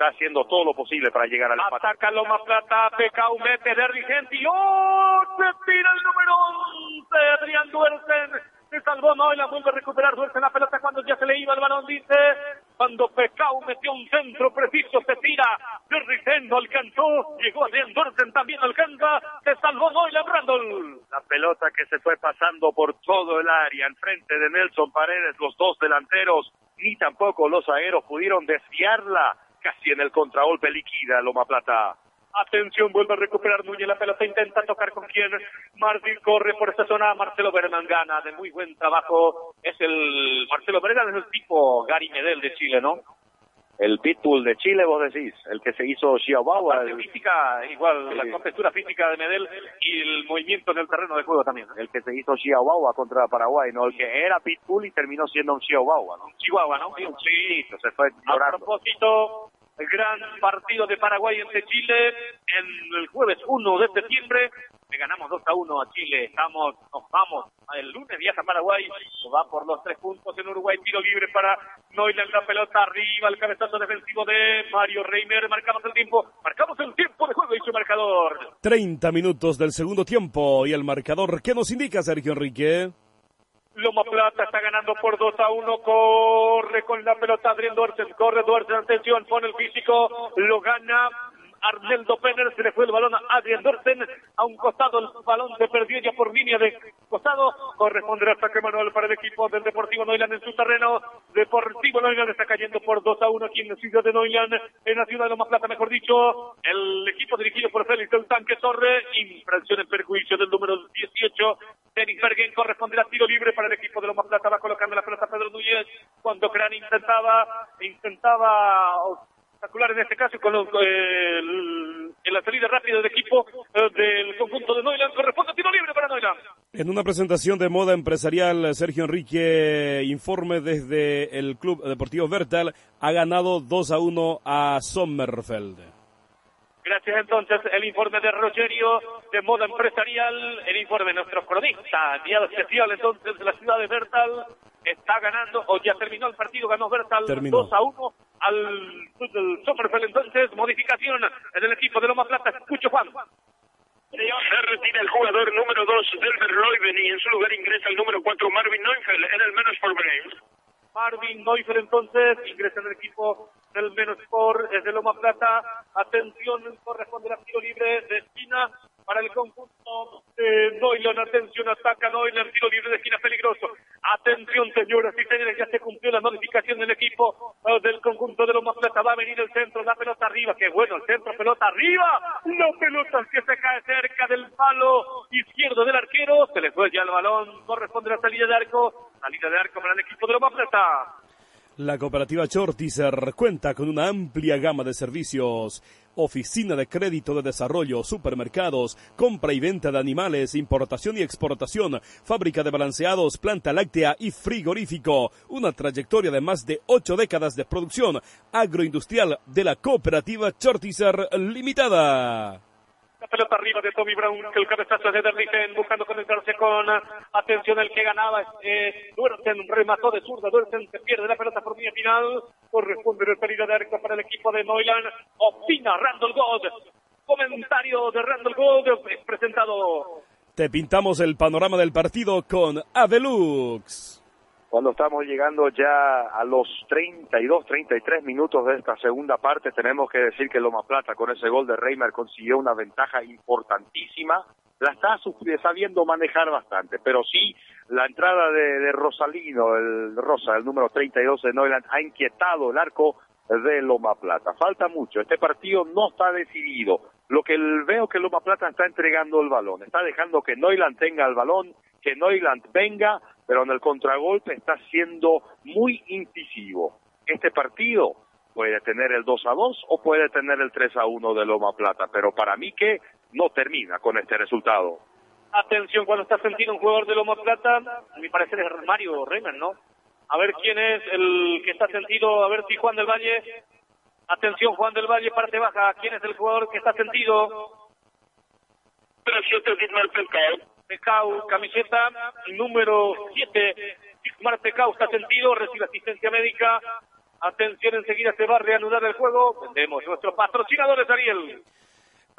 está haciendo todo lo posible para llegar al empate. Ataca Loma Plata, Pecao mete de Rigenti, ¡oh! Se tira el número 11, Adrián Duerten, se salvó, no, y la vuelve a recuperar Duerten la pelota cuando ya se le iba el balón, dice, cuando Pecao metió un centro preciso, se tira, Derricen no alcanzó, llegó Adrián Duerten, también alcanza, se salvó Noylan Randall. La pelota que se fue pasando por todo el área, en frente de Nelson Paredes, los dos delanteros, ni tampoco los aeros pudieron desviarla casi en el contragolpe liquida Loma Plata. Atención, vuelve a recuperar Núñez la pelota, intenta tocar con quién. Martín corre por esta zona, Marcelo Berman gana de muy buen trabajo. Es el Marcelo Berman es el tipo Gary Medel de Chile, ¿no? El pitbull de Chile, vos decís, el que se hizo Chihuahua. La física, igual, la contextura física de Medel y el movimiento en el terreno de juego también. El que se hizo Chihuahua contra Paraguay, ¿no? El que era pitbull y terminó siendo un Chihuahua, ¿no? Chihuahua, ¿no? Sí, se fue A propósito, el gran partido de Paraguay ante Chile en el jueves 1 de septiembre. Le ganamos 2 a 1 a Chile. Estamos, nos vamos. El lunes viaja a Paraguay. Va por los tres puntos en Uruguay. Tiro libre para Noiland. La pelota arriba. El cabezazo defensivo de Mario Reimer. Marcamos el tiempo. Marcamos el tiempo de juego y su marcador. 30 minutos del segundo tiempo. Y el marcador, ¿qué nos indica Sergio Enrique? Loma Plata está ganando por 2 a 1. Corre con la pelota Adrián Duarte. Corre Duarte. Atención, pone el físico. Lo gana Arneldo Penner, se le fue el balón a Adrián Dorten, a un costado el balón se perdió ya por línea de costado, corresponde el ataque manual para el equipo del Deportivo Noiland en su terreno, Deportivo Noiland está cayendo por 2 a 1 aquí en la ciudad de Noiland, en la ciudad de Loma Plata, mejor dicho, el equipo dirigido por Félix del Tanque Torre, infracción en perjuicio del número 18, Denis Bergen corresponde a tiro libre para el equipo de Loma Plata, va colocando la pelota Pedro Núñez, cuando Cran intentaba, intentaba espectacular en este caso con el, en la salida rápida del equipo eh, del conjunto de Noiland. Corresponde tiro libre para Noiland. En una presentación de moda empresarial, Sergio Enrique informe desde el Club Deportivo Bertal, ha ganado 2 a 1 a Sommerfeld. Gracias entonces el informe de Rogerio de moda empresarial, el informe de nuestro cronista, día especial entonces de la ciudad de Bertal, está ganando, o ya terminó el partido, ganó Bertal 2 a 1 al Sommerfeld entonces, modificación en el equipo de Loma Plata, escucho Juan. Se retira el jugador número 2 del Verloiven y en su lugar ingresa el número 4 Marvin Neufeld en el menos por Marvin Neufeld entonces ingresa en el equipo del menos por de Loma Plata. Atención, corresponde al tiro libre de esquina para el conjunto de Doylan. Atención, ataca Doylan, tiro libre de esquina peligroso. Atención, señoras y señores, ya se cumplió la modificación del equipo del conjunto de Loma Plata. Va a venir el centro, la pelota arriba. Qué bueno, el centro, pelota arriba. La pelota que se cae cerca del palo izquierdo del arquero. Se le fue ya el balón. Corresponde la salida de arco. Salida de arco para el equipo de Loma Plata. La cooperativa Chortizer cuenta con una amplia gama de servicios Oficina de Crédito de Desarrollo, supermercados, compra y venta de animales, importación y exportación, fábrica de balanceados, planta láctea y frigorífico. Una trayectoria de más de ocho décadas de producción agroindustrial de la cooperativa Chortizer Limitada. La pelota arriba de Tommy Brown, que el cabezazo de Derriten, buscando conectarse con atención el que ganaba. Eh, Duerten remató de zurda, Duerten se pierde la pelota por línea final. Corresponde el peligro de arco para el equipo de Neuland. Opina Randall God. Comentario de Randall God presentado. Te pintamos el panorama del partido con Avelux cuando estamos llegando ya a los 32, 33 minutos de esta segunda parte, tenemos que decir que Loma Plata con ese gol de Reimer consiguió una ventaja importantísima. La está sabiendo manejar bastante, pero sí la entrada de, Rosalino, el Rosa, el número 32 de Neuland, ha inquietado el arco de Loma Plata. Falta mucho, este partido no está decidido. Lo que veo que Loma Plata está entregando el balón, está dejando que Neuland tenga el balón, que Neuland venga, pero en el contragolpe está siendo muy incisivo. Este partido puede tener el 2 a 2 o puede tener el 3 a 1 de Loma Plata, pero para mí que no termina con este resultado. Atención cuando está sentido un jugador de Loma Plata, a mi parecer es Mario Remer, ¿no? A ver quién es el que está sentido, a ver si Juan del Valle. Atención Juan del Valle, parte baja, ¿quién es el jugador que está sentido? Pecau, camiseta número 7. Sigmar Pecau está sentido, recibe asistencia médica. Atención, enseguida se va a reanudar el juego. Vendemos nuestros patrocinadores, Ariel.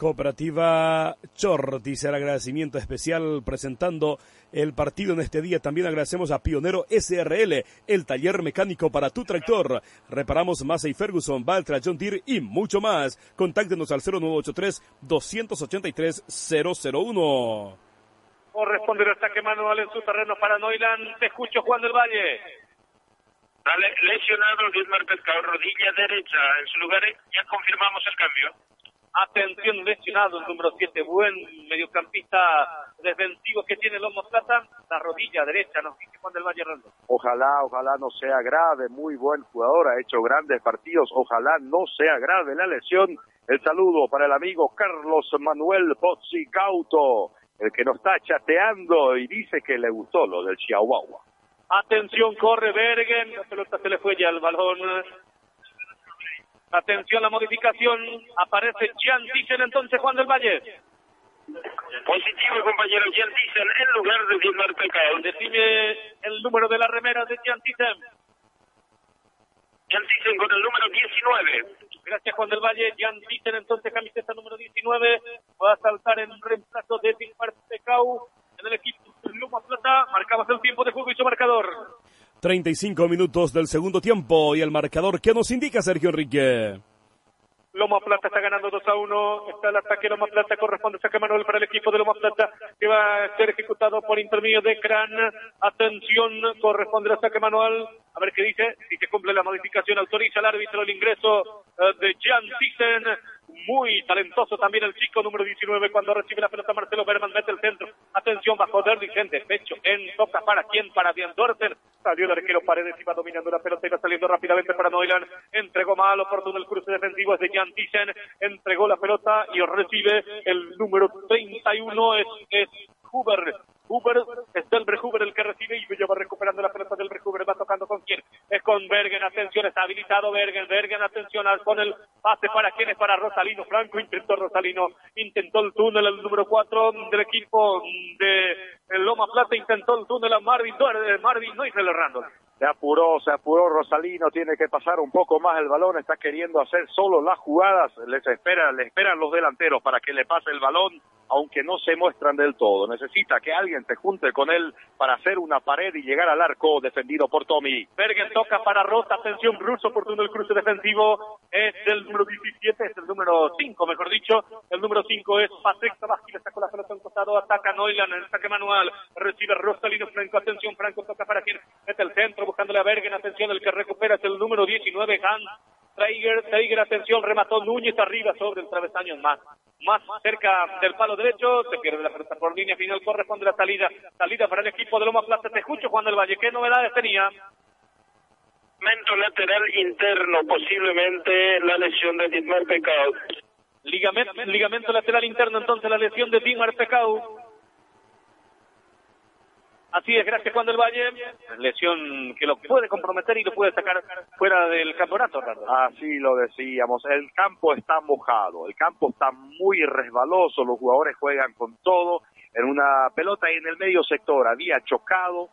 Cooperativa Chortis, el agradecimiento especial presentando el partido en este día. También agradecemos a Pionero SRL, el taller mecánico para tu tractor. Reparamos Massey Ferguson, Valtra, John Deere y mucho más. Contáctenos al 0983 283 001. Corresponde el ataque manual en su terreno para Noiland. Te escucho, Juan del Valle. Dale, lesionado Dietmar Pescado, rodilla derecha. En su lugar ya confirmamos el cambio. Atención, lesionado el número 7, buen mediocampista defensivo que tiene Lomo Plata, la rodilla derecha, nos dice Juan del Valle Rando. Ojalá, ojalá no sea grave, muy buen jugador, ha hecho grandes partidos, ojalá no sea grave la lesión. El saludo para el amigo Carlos Manuel Pozzi Cauto el que nos está chateando y dice que le gustó lo del Chihuahua. Atención, corre Bergen, la pelota se le fue ya al balón. Atención, la modificación, aparece Gian Thyssen entonces Juan del Valle. Positivo, compañero Gian Thyssen en lugar de Gilmar Pecado. Decime el número de la remera de Gian Thyssen. Gian Thyssen con el número 19. Gracias, Juan del Valle. Jan Vitten, entonces, camiseta número 19. Va a saltar en reemplazo de Dilmar Pecau en el equipo Luma Plata. Marcabas el tiempo de juego y su marcador. 35 minutos del segundo tiempo y el marcador que nos indica Sergio Enrique. Loma Plata está ganando 2 a 1. Está el ataque Loma Plata. Corresponde saque Manuel para el equipo de Loma Plata que va a ser ejecutado por intermedio de Cran. Atención, corresponde el saque manual. A ver qué dice. Si se cumple la modificación, autoriza el árbitro el ingreso eh, de Jan Thyssen. Muy talentoso también el chico número 19 cuando recibe la pelota Marcelo Berman, mete el centro. Atención bajo Derlingen de pecho en toca para quién, para Dian Dorten. Salió el arquero Paredes, iba dominando la pelota, iba saliendo rápidamente para Noilan. Entregó mal, oportuno el cruce defensivo es de Jan Thyssen. Entregó la pelota y recibe el número 31 es, es Huber. Huber, es Huber el que recibe y va recuperando la pelota del Huber, va tocando con quién, es con Bergen, atención, está habilitado Bergen, Bergen, atención, con el pase para quién es para Rosalino, Franco intentó Rosalino, intentó el túnel el número 4 del equipo de Loma Plata, intentó el túnel a Marvin, Marvin no hizo el Randall se apuró, se apuró Rosalino, tiene que pasar un poco más el balón, está queriendo hacer solo las jugadas, les espera, le esperan los delanteros para que le pase el balón, aunque no se muestran del todo. Necesita que alguien se junte con él para hacer una pared y llegar al arco defendido por Tommy. Bergen toca para Rosa, atención, Bruce oportuno el cruce defensivo, es el número 17, es el número 5, mejor dicho, el número 5 es Patrick Tabasqui, le sacó la pelota en costado, ataca Noilan, el saque manual, recibe Rosalino Franco, atención, Franco toca para quien, es el centro, buscándole a Bergen, atención, el que recupera es el número 19, Hans Traeger, Traeger, atención, remató Núñez arriba sobre el travesaño más, más cerca del palo derecho, se pierde la pelota por línea final, corresponde la salida, salida para el equipo de Loma Plata, te escucho Juan del Valle, ¿qué novedades tenía? Mento lateral interno, posiblemente la lesión de Dietmar Pecado. Ligamento, ligamento lateral interno, entonces la lesión de Dimar Pecau. Así es, gracias Juan del Valle. Lesión que lo puede comprometer y lo puede sacar fuera del campeonato, Así lo decíamos. El campo está mojado, el campo está muy resbaloso, los jugadores juegan con todo en una pelota y en el medio sector había chocado.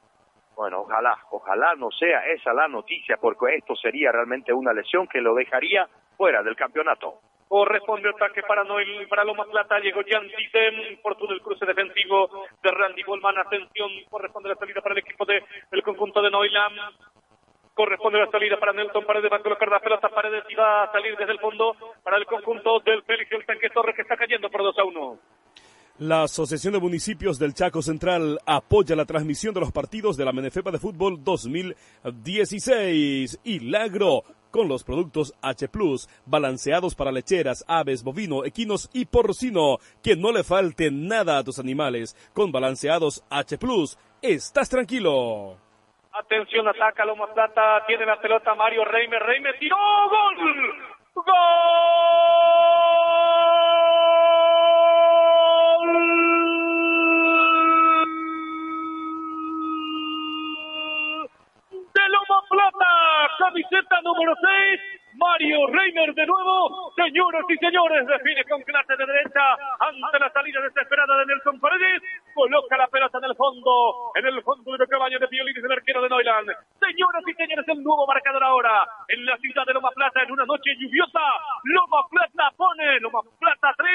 Bueno, ojalá, ojalá no sea esa la noticia, porque esto sería realmente una lesión que lo dejaría fuera del campeonato. Corresponde ataque para Noel, para Loma Plata. Llegó Jan por todo el cruce defensivo de Randy Bolman. Atención, corresponde la salida para el equipo de el conjunto de Noilam. Corresponde la salida para Nelson Paredes. Va a colocar la pelota Paredes y va a salir desde el fondo para el conjunto del Félix el Tanque Torres que está cayendo por 2 a 1. La Asociación de Municipios del Chaco Central apoya la transmisión de los partidos de la Menefepa de Fútbol 2016 y Lagro con los productos H Plus, balanceados para lecheras, aves, bovino, equinos y porcino. Que no le falte nada a tus animales. Con balanceados H Plus, estás tranquilo. Atención, ataca Loma Plata, tiene la pelota Mario Reimer, Reimer tiró, gol, gol. Camiseta número 6, Mario Reimer de nuevo. Señoras y señores, define con clase de derecha ante la salida desesperada de Nelson Paredes. Coloca la pelota en el fondo, en el fondo de caballo de violines del arquero de Neuland. Señoras y señores, el nuevo marcador ahora en la ciudad de Loma Plata en una noche lluviosa. Loma Plata pone Loma Plata 3,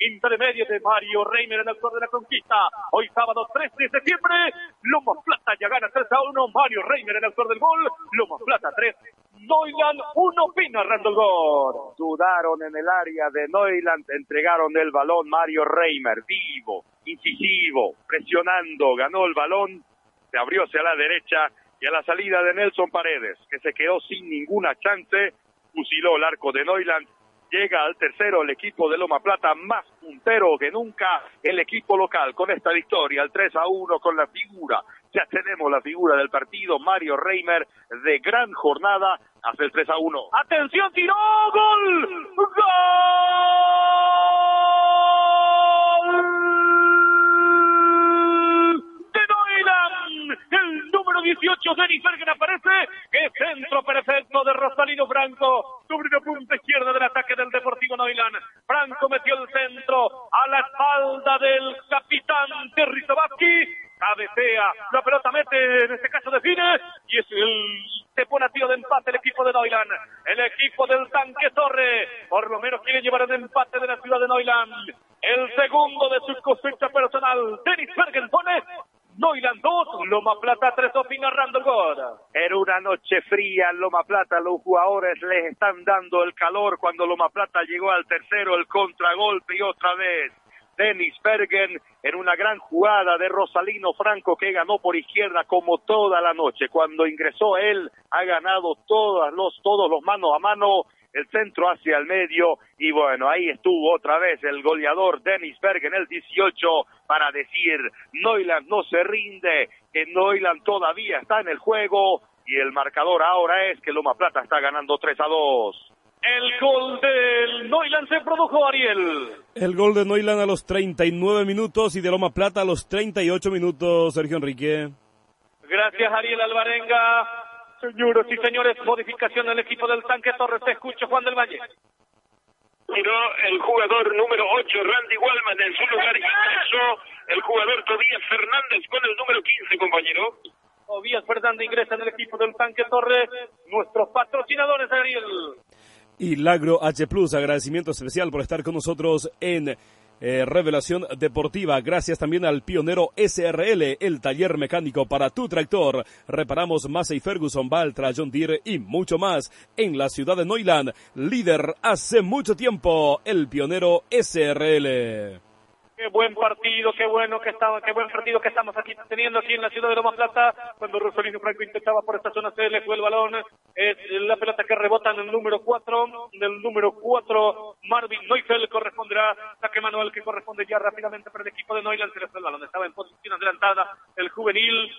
intermedio de Mario Reimer, el autor de la conquista. Hoy sábado 13 de septiembre, Loma Plata ya gana 3 a 1. Mario Reimer, el autor del gol. Loma Plata 3, Neuland 1, Pina el gol. Dudaron en el área de Neuland, entregaron el balón Mario Reimer, vivo, incisivo, presionando, ganó el balón, se abrió hacia la derecha y a la salida de Nelson Paredes, que se quedó sin ninguna chance, fusiló el arco de Neuland llega al tercero el equipo de Loma Plata más puntero que nunca el equipo local con esta victoria al 3 a 1 con la figura ya tenemos la figura del partido Mario Reimer de gran jornada hace el 3 a 1 atención tiró gol gol el número 18, Denis Bergen aparece, que centro perfecto de Rosalino Franco, sobre la punta izquierda del ataque del Deportivo Noilan. Franco metió el centro a la espalda del capitán Terry Zabaski, cabecea, la pelota mete, en este caso define, y el, se pone a tiro de empate el equipo de Noilan. El equipo del tanque Torre, por lo menos quiere llevar el empate de la ciudad de Noilan. El segundo de su cosecha personal, Denis Bergen pone Noiland 2, Loma Plata 3, Opina narrando gol. Era una noche fría en Loma Plata, los jugadores les están dando el calor cuando Loma Plata llegó al tercero, el contragolpe y otra vez. Dennis Bergen en una gran jugada de Rosalino Franco que ganó por izquierda como toda la noche. Cuando ingresó él ha ganado todos los, todos los mano a mano el centro hacia el medio y bueno, ahí estuvo otra vez el goleador Dennis Berg en el 18 para decir Neuland no se rinde, que Neuland todavía está en el juego y el marcador ahora es que Loma Plata está ganando 3 a 2. El gol del Neuland se produjo, Ariel. El gol de Neuland a los 39 minutos y de Loma Plata a los 38 minutos, Sergio Enrique. Gracias, Ariel Alvarenga. Señoras y señores, modificación del equipo del tanque Torres. Te escucho, Juan del Valle. Tiró el jugador número 8, Randy Wallman, en su lugar ingresó el jugador Tobías Fernández con el número 15, compañero. Tobías Fernández ingresa en el equipo del tanque Torres. Nuestros patrocinadores, Ariel. Y Lagro H Plus, agradecimiento especial por estar con nosotros en eh, revelación deportiva. Gracias también al pionero SRL, el taller mecánico para tu tractor. Reparamos Massey Ferguson, Valtra, John Deere y mucho más en la ciudad de Neuland. Líder hace mucho tiempo, el pionero SRL. Qué buen partido, qué bueno que estaba, qué buen partido que estamos aquí teniendo aquí en la ciudad de Loma Plata. Cuando Rosalino Franco intentaba por esta zona se le fue el balón. Es la pelota que rebota en el número 4, del número 4 Marvin Neufeld corresponderá saque manual que corresponde ya rápidamente para el equipo de Neuland. Se le fue el balón, estaba en posición adelantada el juvenil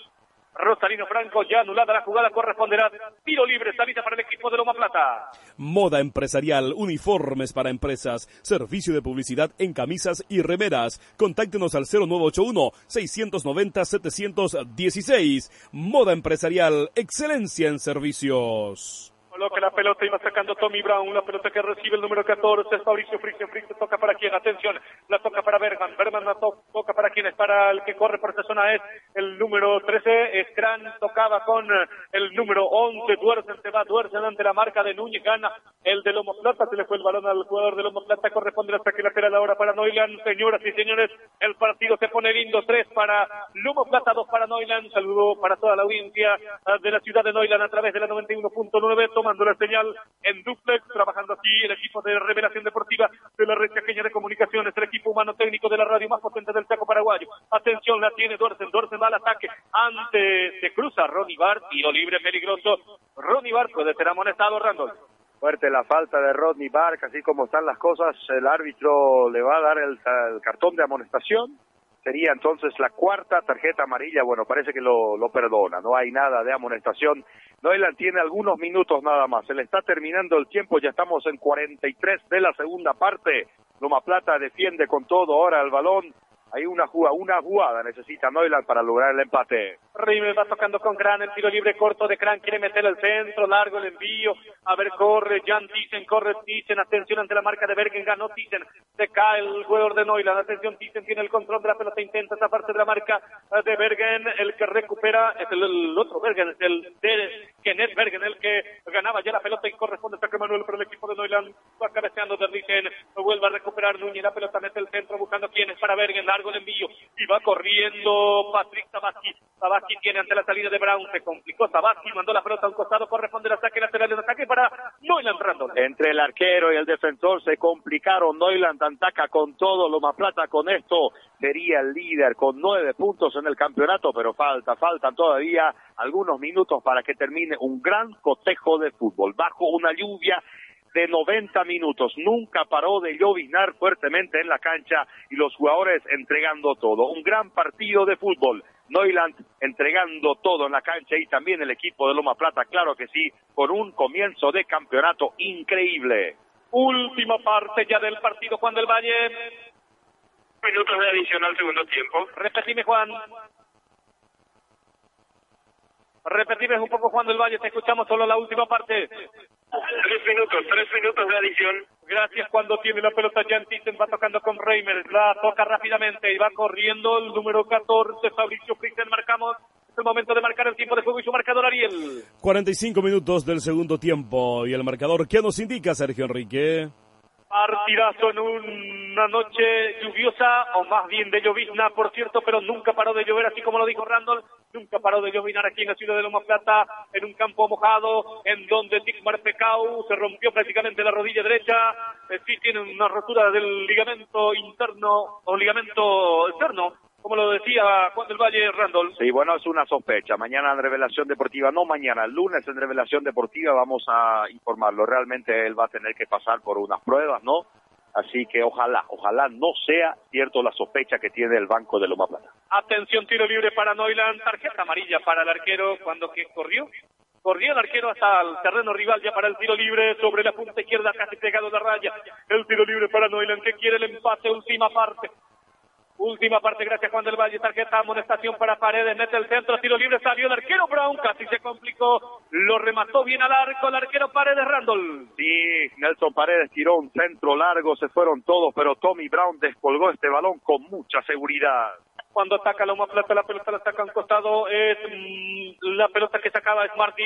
Rosalino Franco, ya anulada la jugada, corresponderá tiro libre, salida para el equipo de Loma Plata. Moda empresarial, uniformes para empresas, servicio de publicidad en camisas y remeras. Contáctenos al 0981-690-716. Moda empresarial, excelencia en servicios. Coloca la pelota va sacando Tommy Brown. La pelota que recibe el número 14 es Mauricio Frixen. Frixen toca para quién. Atención. La toca para Bergman. Bergman la toca para quién es. Para el que corre por esta zona es el número 13. Scran tocaba con el número 11. Duersen se va. Duersen ante la marca de Núñez. Gana el de Lomo Plata. Se le fue el balón al jugador de Lomo Plata. Corresponde el ataque lateral ahora para Noiland. Señoras y señores, el partido se pone lindo. 3 para Lomo Plata, 2 para Noiland. Saludo para toda la audiencia de la ciudad de Noiland a través de la 91.9 tomando la señal en duplex, trabajando aquí el equipo de revelación deportiva de la red chaqueña de comunicaciones, el equipo humano técnico de la radio más potente del Chaco paraguayo. Atención, la tiene Dorsen, Dorsen va al ataque, antes se cruza Ronnie Bar, tiro libre peligroso. Ronnie Bar puede ser amonestado, Randall. Fuerte la falta de Rodney Bark, así como están las cosas, el árbitro le va a dar el, el cartón de amonestación sería entonces la cuarta tarjeta amarilla. Bueno, parece que lo, lo perdona, no hay nada de amonestación. Noiland tiene algunos minutos nada más, se le está terminando el tiempo, ya estamos en 43 de la segunda parte. Loma Plata defiende con todo ahora el balón, hay una jugada, una jugada necesita Neuland para lograr el empate. Rimmel va tocando con Gran, el tiro libre corto de Gran, quiere meter el centro, largo el envío. A ver, corre Jan Thyssen, corre Thyssen, atención ante la marca de Bergen, ganó Thyssen, se cae el jugador de Neuland, atención Thyssen tiene el control de la pelota, intenta esa parte de la marca de Bergen, el que recupera es el, otro Bergen, es el de Kenneth Bergen, el que ganaba ya la pelota y corresponde a Manuel para el equipo de Neuland, va cabeceando de Thyssen, vuelve a recuperar Núñez, la pelota mete el centro buscando quién es para Bergen, largo el envío y va corriendo Patrick Tabaski, Tabaski tiene ante la salida de Brown, se complicó Tabaski, mandó la pelota a un costado, corresponde el ataque lateral de ataque para Noiland Randall. Entre el arquero y el defensor se complicaron, Noiland ataca con todo, Loma Plata con esto. Sería el líder con nueve puntos en el campeonato, pero falta, faltan todavía algunos minutos para que termine un gran cotejo de fútbol, bajo una lluvia de 90 minutos. Nunca paró de lloviznar fuertemente en la cancha y los jugadores entregando todo. Un gran partido de fútbol. Neuland entregando todo en la cancha y también el equipo de Loma Plata, claro que sí, con un comienzo de campeonato increíble. Última parte ya del partido, Juan del Valle. Minutos de adición al segundo tiempo. Repetime, Juan. Repetime un poco, Juan del Valle, te escuchamos solo la última parte. Tres minutos, tres minutos de adición. Gracias cuando tiene la pelota Jan Thyssen, va tocando con Reimer, la toca rápidamente y va corriendo el número 14, Fabricio Fritzen, marcamos. Es el momento de marcar el tiempo de juego y su marcador Ariel. 45 minutos del segundo tiempo y el marcador, ¿qué nos indica Sergio Enrique? Partidazo en una noche lluviosa, o más bien de llovizna, por cierto, pero nunca paró de llover, así como lo dijo Randall, nunca paró de llovinar aquí en la ciudad de Loma Plata, en un campo mojado, en donde Tigmar Pecau se rompió prácticamente la rodilla derecha, eh, sí tiene una rotura del ligamento interno, o ligamento externo, como lo decía Juan del Valle Randall. Sí, bueno, es una sospecha. Mañana en Revelación Deportiva, no mañana, el lunes en Revelación Deportiva vamos a informarlo. Realmente él va a tener que pasar por unas pruebas, ¿no? Así que ojalá, ojalá no sea cierto la sospecha que tiene el Banco de Loma Plata. Atención, tiro libre para Noiland, tarjeta amarilla para el arquero cuando que corrió. Corrió el arquero hasta el terreno rival ya para el tiro libre sobre la punta izquierda, casi pegado a la raya. El tiro libre para Noiland que quiere el empate, última parte. Última parte, gracias Juan del Valle, tarjeta, amonestación para Paredes, mete el centro, tiro libre, salió el arquero Brown, casi se complicó, lo remató bien al arco el arquero Paredes Randall. Sí, Nelson Paredes tiró un centro largo, se fueron todos, pero Tommy Brown descolgó este balón con mucha seguridad. Cuando ataca Loma Plata, la pelota la saca a un costado, es mm, la pelota que sacaba es Martí,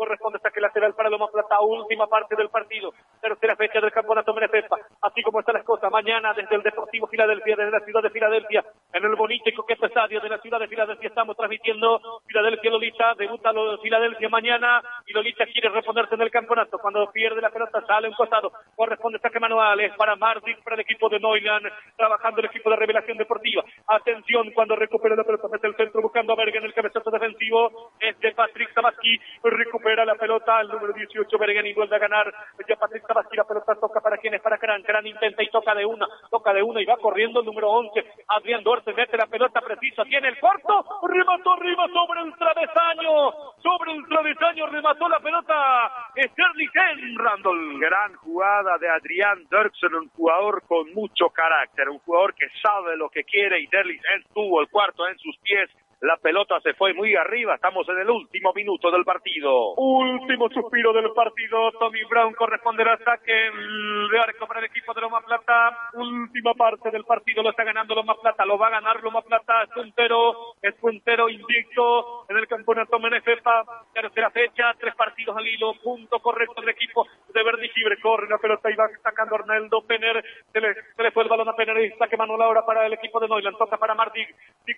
corresponde saque lateral para Loma Plata, última parte del partido, tercera fecha del campeonato Menefepa, así como están las cosas, mañana desde el Deportivo Filadelfia, desde la ciudad de Filadelfia, en el bonito y coqueto estadio de la ciudad de Filadelfia, estamos transmitiendo Filadelfia Lolita, debuta Filadelfia mañana, y Lolita quiere reponerse en el campeonato, cuando pierde la pelota sale un costado, corresponde saque manual, es para Martín, para el equipo de Neuland, trabajando el equipo de revelación deportiva, atención, cuando recupera la pelota, mete el centro buscando a Bergen, el cabezazo defensivo es de Patrick Tabaski, recupera la pelota, el número 18 Bergen vuelve a ganar, ya Patrick Tabaski, la pelota toca para quien es para Cran, Cran intenta y toca de una, toca de una y va corriendo el número 11, Adrián Duarte mete la pelota preciso piso, tiene el corto, remató arriba sobre el travesaño, sobre el travesaño remató la pelota Sterling Randall. Gran jugada de Adrián Dirksen, un jugador con mucho carácter, un jugador que sabe lo que quiere y Derlis tuvo el cuarto en sus pies la pelota se fue muy arriba. Estamos en el último minuto del partido. Último suspiro del partido. Tommy Brown corresponde al ataque de arco para el equipo de Loma Plata. Última parte del partido lo está ganando Loma Plata. Lo va a ganar Loma Plata. Es puntero, es puntero invicto en el campeonato Menefepa. Tercera fecha, tres partidos al hilo. Punto correcto del equipo de Verdi Libre. Corre la pelota y va sacando Arnaldo Penner. Se le, se le fue el balón a Penner y saque Manuel ahora para el equipo de Noiland. Toca para Martín.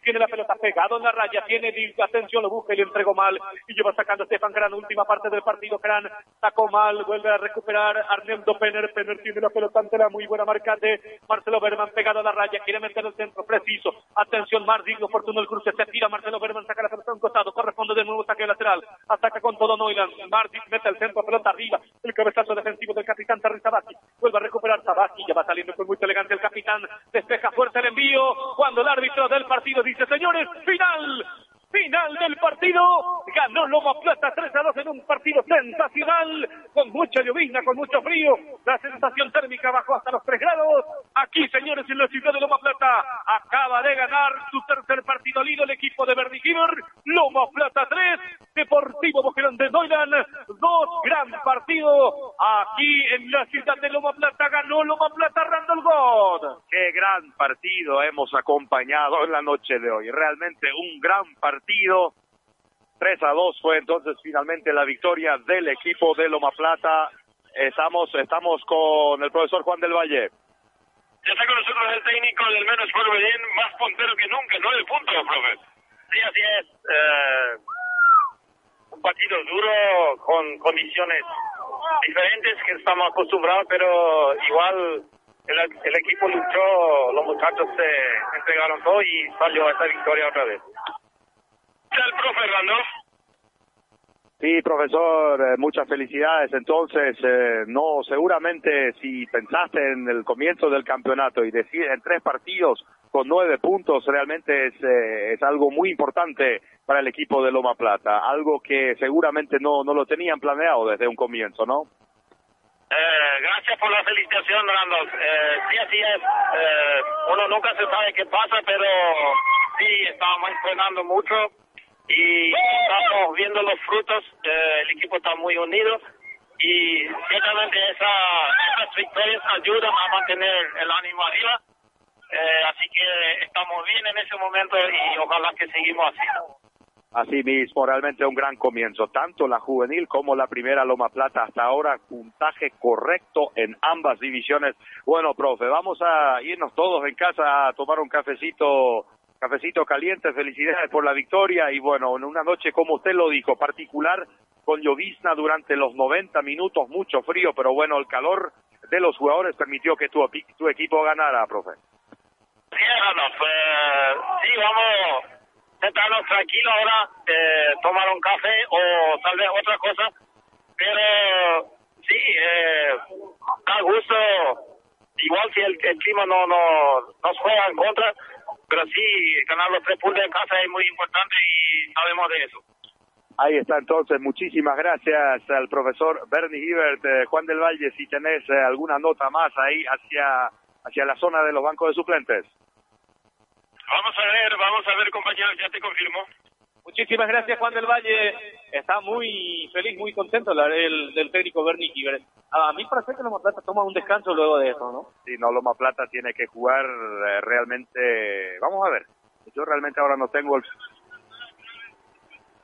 Tiene la pelota pegado en la raya, tiene atención, lo busca y le entregó mal. Y lleva sacando Stefan Gran, última parte del partido, Gran sacó mal, vuelve a recuperar Arnaldo Penner, Penner tiene la pelota ante la muy buena marca de Marcelo Berman pegado a la raya, quiere meter el centro, preciso, atención, Mar digno, oportuno el cruce, se tira Marcelo Berman, saca la pelota a un costado, corresponde de nuevo saque lateral, ataca con todo Noiland, Martín mete el centro, pelota arriba, el cabezazo defensivo del capitán Terry Sabaki, vuelve a recuperar Sabaki, ya va saliendo con mucho elegante el capitán, despeja fuerte el envío, cuando el árbitro del partido dice, señores, final, Final del partido, ganó Loma Plata 3 a 2 en un partido sensacional, con mucha llovizna, con mucho frío, la sensación térmica bajó hasta los 3 grados. Aquí, señores, en la ciudad de Loma Plata, acaba de ganar su tercer partido lido el equipo de Verdi Loma Plata 3, Deportivo Boquerón de Doilan, dos gran partido. Aquí en la ciudad de Loma Plata ganó Loma Plata Randall God. Qué gran partido hemos acompañado en la noche de hoy, realmente un gran partido partido. 3 a 2 fue entonces finalmente la victoria del equipo de Loma Plata. Estamos, estamos con el profesor Juan del Valle. Ya está con nosotros el técnico del menos bien, más puntero que nunca, no el punto, profe. Sí, así es. Eh, partido duro con condiciones diferentes que estamos acostumbrados, pero igual el, el equipo luchó, los muchachos se entregaron todo y salió esta victoria otra vez el profe Sí, profesor, eh, muchas felicidades. Entonces, eh, no, seguramente si pensaste en el comienzo del campeonato y decir en tres partidos con nueve puntos, realmente es, eh, es algo muy importante para el equipo de Loma Plata, algo que seguramente no, no lo tenían planeado desde un comienzo, ¿no? gracias por la felicitación, Randolph. sí, así es. uno nunca se sabe qué pasa, pero sí, estábamos entrenando mucho y estamos viendo los frutos, eh, el equipo está muy unido y ciertamente esa, esas victorias ayudan a mantener el ánimo arriba, eh, así que estamos bien en ese momento y ojalá que seguimos así. Así mismo, realmente un gran comienzo, tanto la juvenil como la primera Loma Plata hasta ahora, puntaje correcto en ambas divisiones. Bueno, profe, vamos a irnos todos en casa a tomar un cafecito cafecito caliente, felicidades por la victoria y bueno, en una noche como usted lo dijo, particular con llovizna durante los 90 minutos, mucho frío, pero bueno, el calor de los jugadores permitió que tu, tu equipo ganara, profe. Sí, sí, vamos a tranquilos ahora, eh, tomar un café o tal vez otra cosa, pero sí, eh, da gusto, igual si el, el clima no, no nos juega en contra, pero sí, ganar los tres puntos en casa es muy importante y sabemos de eso. Ahí está entonces, muchísimas gracias al profesor Bernie Hibert, eh, Juan del Valle, si tenés eh, alguna nota más ahí hacia, hacia la zona de los bancos de suplentes. Vamos a ver, vamos a ver compañeros, ya te confirmo. Muchísimas gracias, Juan del Valle. Está muy feliz, muy contento el, del técnico Bernie Kibert. A mí parece que Loma Plata toma un descanso luego de eso, ¿no? Sí, no, Loma Plata tiene que jugar eh, realmente... Vamos a ver. Yo realmente ahora no tengo el...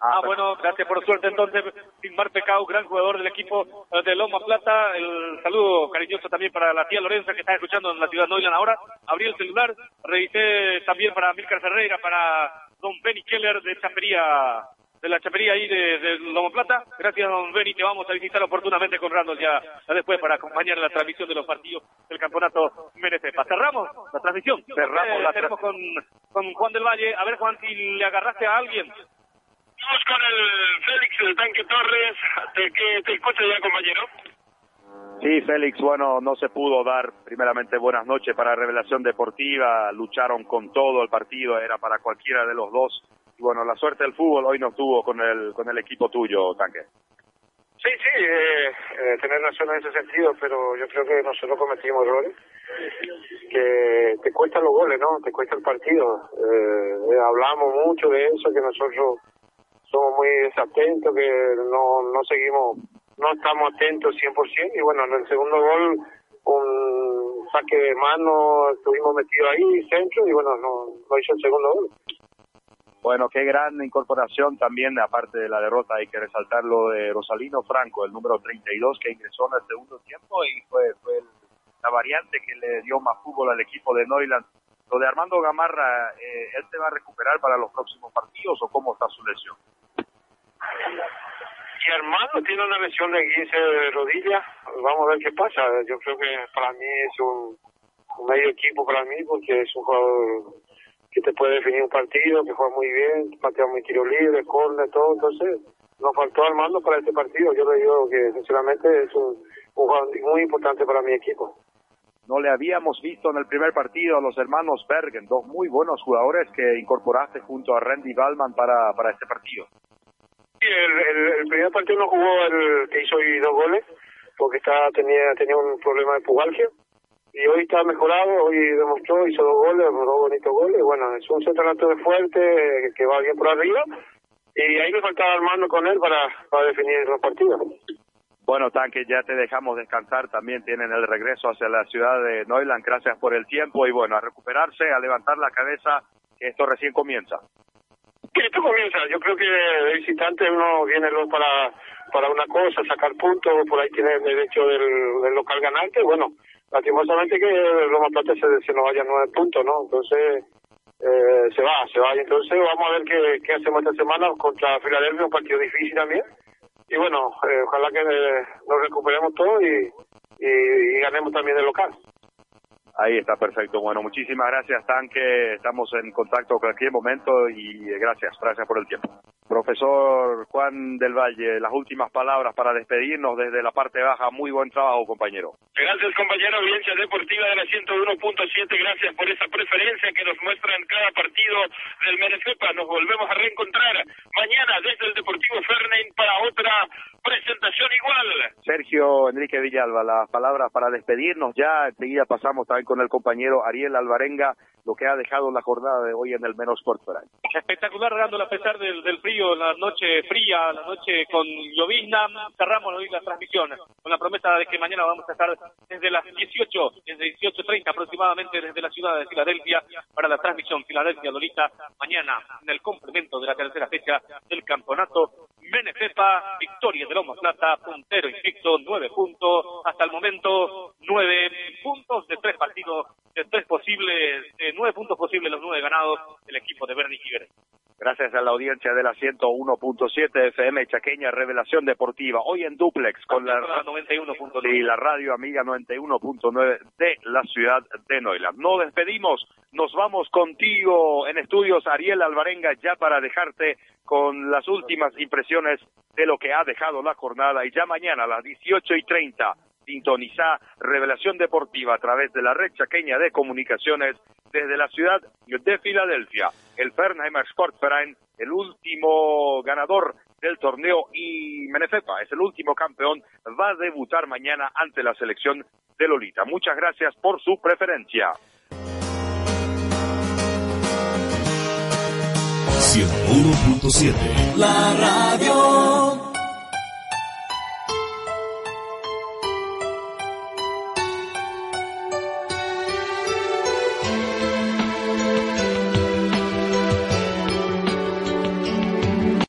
Ah, ah bueno, gracias por suerte entonces, Sigmar Pecao, gran jugador del equipo eh, de Loma Plata. El saludo cariñoso también para la tía Lorenza que está escuchando en la ciudad de Noilan ahora. Abrí el celular, revisé también para Milcar Ferreira, para don Benny Keller de Chapería, de la chapería ahí de, de Lomo Plata. Gracias, don Benny. Te vamos a visitar oportunamente con Randall ya, después para acompañar la transmisión de los partidos del campeonato Merecepa. Cerramos la transmisión. Cerramos la Tenemos con, con Juan del Valle. A ver, Juan, si le agarraste a alguien. Vamos con el Félix, el tanque Torres. Te, que, te escucho ya, compañero. Sí, Félix, bueno, no se pudo dar primeramente buenas noches para Revelación Deportiva, lucharon con todo el partido, era para cualquiera de los dos. Y bueno, la suerte del fútbol hoy no estuvo con el, con el equipo tuyo, Tanque. Sí, sí, eh, eh, tener razón en ese sentido, pero yo creo que nosotros cometimos errores, que te cuesta los goles, ¿no? Te cuesta el partido. Eh, hablamos mucho de eso, que nosotros somos muy desatentos, que no, no seguimos no estamos atentos 100% y bueno, en el segundo gol un saque de mano, estuvimos metidos ahí, centro y bueno, no, no hizo el segundo gol. Bueno, qué gran incorporación también, aparte de la derrota, hay que resaltar lo de Rosalino Franco, el número 32 que ingresó en el segundo tiempo y fue, fue la variante que le dio más fútbol al equipo de Neuland. Lo de Armando Gamarra, eh, ¿él se va a recuperar para los próximos partidos o cómo está su lesión? Mi hermano tiene una lesión de 15 de rodilla. Vamos a ver qué pasa. Yo creo que para mí es un, medio equipo para mí porque es un jugador que te puede definir un partido, que juega muy bien, patea muy tiro libre, corner, todo. Entonces, nos faltó Armando para este partido. Yo le digo que, sinceramente, es un, jugador muy importante para mi equipo. No le habíamos visto en el primer partido a los hermanos Bergen, dos muy buenos jugadores que incorporaste junto a Randy Ballman para, para este partido. El, el, primer partido no jugó el que hizo hoy dos goles, porque está, tenía, tenía un problema de pubalgia. Y hoy está mejorado, hoy demostró, hizo dos goles, dos bonitos goles. Bueno, es un centro de fuerte, que va bien por arriba. Y ahí me faltaba Armando con él para, para definir los partidos. Bueno, Tanque, ya te dejamos descansar. También tienen el regreso hacia la ciudad de Neuland. Gracias por el tiempo y bueno, a recuperarse, a levantar la cabeza, esto recién comienza esto comienza. Yo creo que de visitante uno viene para para una cosa, sacar puntos, por ahí tiene el derecho del, local ganante. Bueno, lastimosamente que Roma Plata se, se nos vaya nueve puntos, ¿no? Entonces, eh, se va, se va. Entonces vamos a ver qué, qué hacemos esta semana contra Filadelfia, un partido difícil también. Y bueno, eh, ojalá que eh, nos recuperemos todo y, y ganemos también el local. Ahí está perfecto. Bueno, muchísimas gracias, Tanque. Estamos en contacto cualquier momento y gracias, gracias por el tiempo. Profesor Juan del Valle, las últimas palabras para despedirnos desde la parte baja. Muy buen trabajo, compañero. Gracias, compañero. Audiencia deportiva de la 101.7. Gracias por esa preferencia que nos muestra en cada partido del Menefepa. Nos volvemos a reencontrar mañana desde el Deportivo Fernein para otra presentación igual. Sergio Enrique Villalba, las palabras para despedirnos ya. Enseguida pasamos también con el compañero Ariel Alvarenga lo que ha dejado la jornada de hoy en el menos Sport Espectacular, dándole a pesar del, del frío, la noche fría, la noche con llovizna. Cerramos hoy la transmisión con la promesa de que mañana vamos a estar desde las 18, desde 18.30 aproximadamente desde la ciudad de Filadelfia para la transmisión Filadelfia-Lolita mañana en el complemento de la tercera fecha del campeonato. Menepepa, victoria de Loma Plata, puntero invicto, nueve puntos, hasta el momento nueve puntos de tres partidos, de tres posibles, de nueve puntos posibles los nueve ganados del equipo de Bernie Giver. Gracias a la audiencia de la 101.7 FM Chaqueña Revelación Deportiva. Hoy en Duplex con la, 91.9 y la radio amiga 91.9 de la ciudad de Noila. No despedimos, nos vamos contigo en estudios Ariel Alvarenga ya para dejarte con las últimas impresiones de lo que ha dejado la jornada y ya mañana a las 18 y 30 sintoniza Revelación Deportiva a través de la red chaqueña de comunicaciones desde la ciudad de Filadelfia. El Fernheimer Sportverein, el último ganador del torneo y Menefepa es el último campeón, va a debutar mañana ante la selección de Lolita. Muchas gracias por su preferencia. 101.7 La radio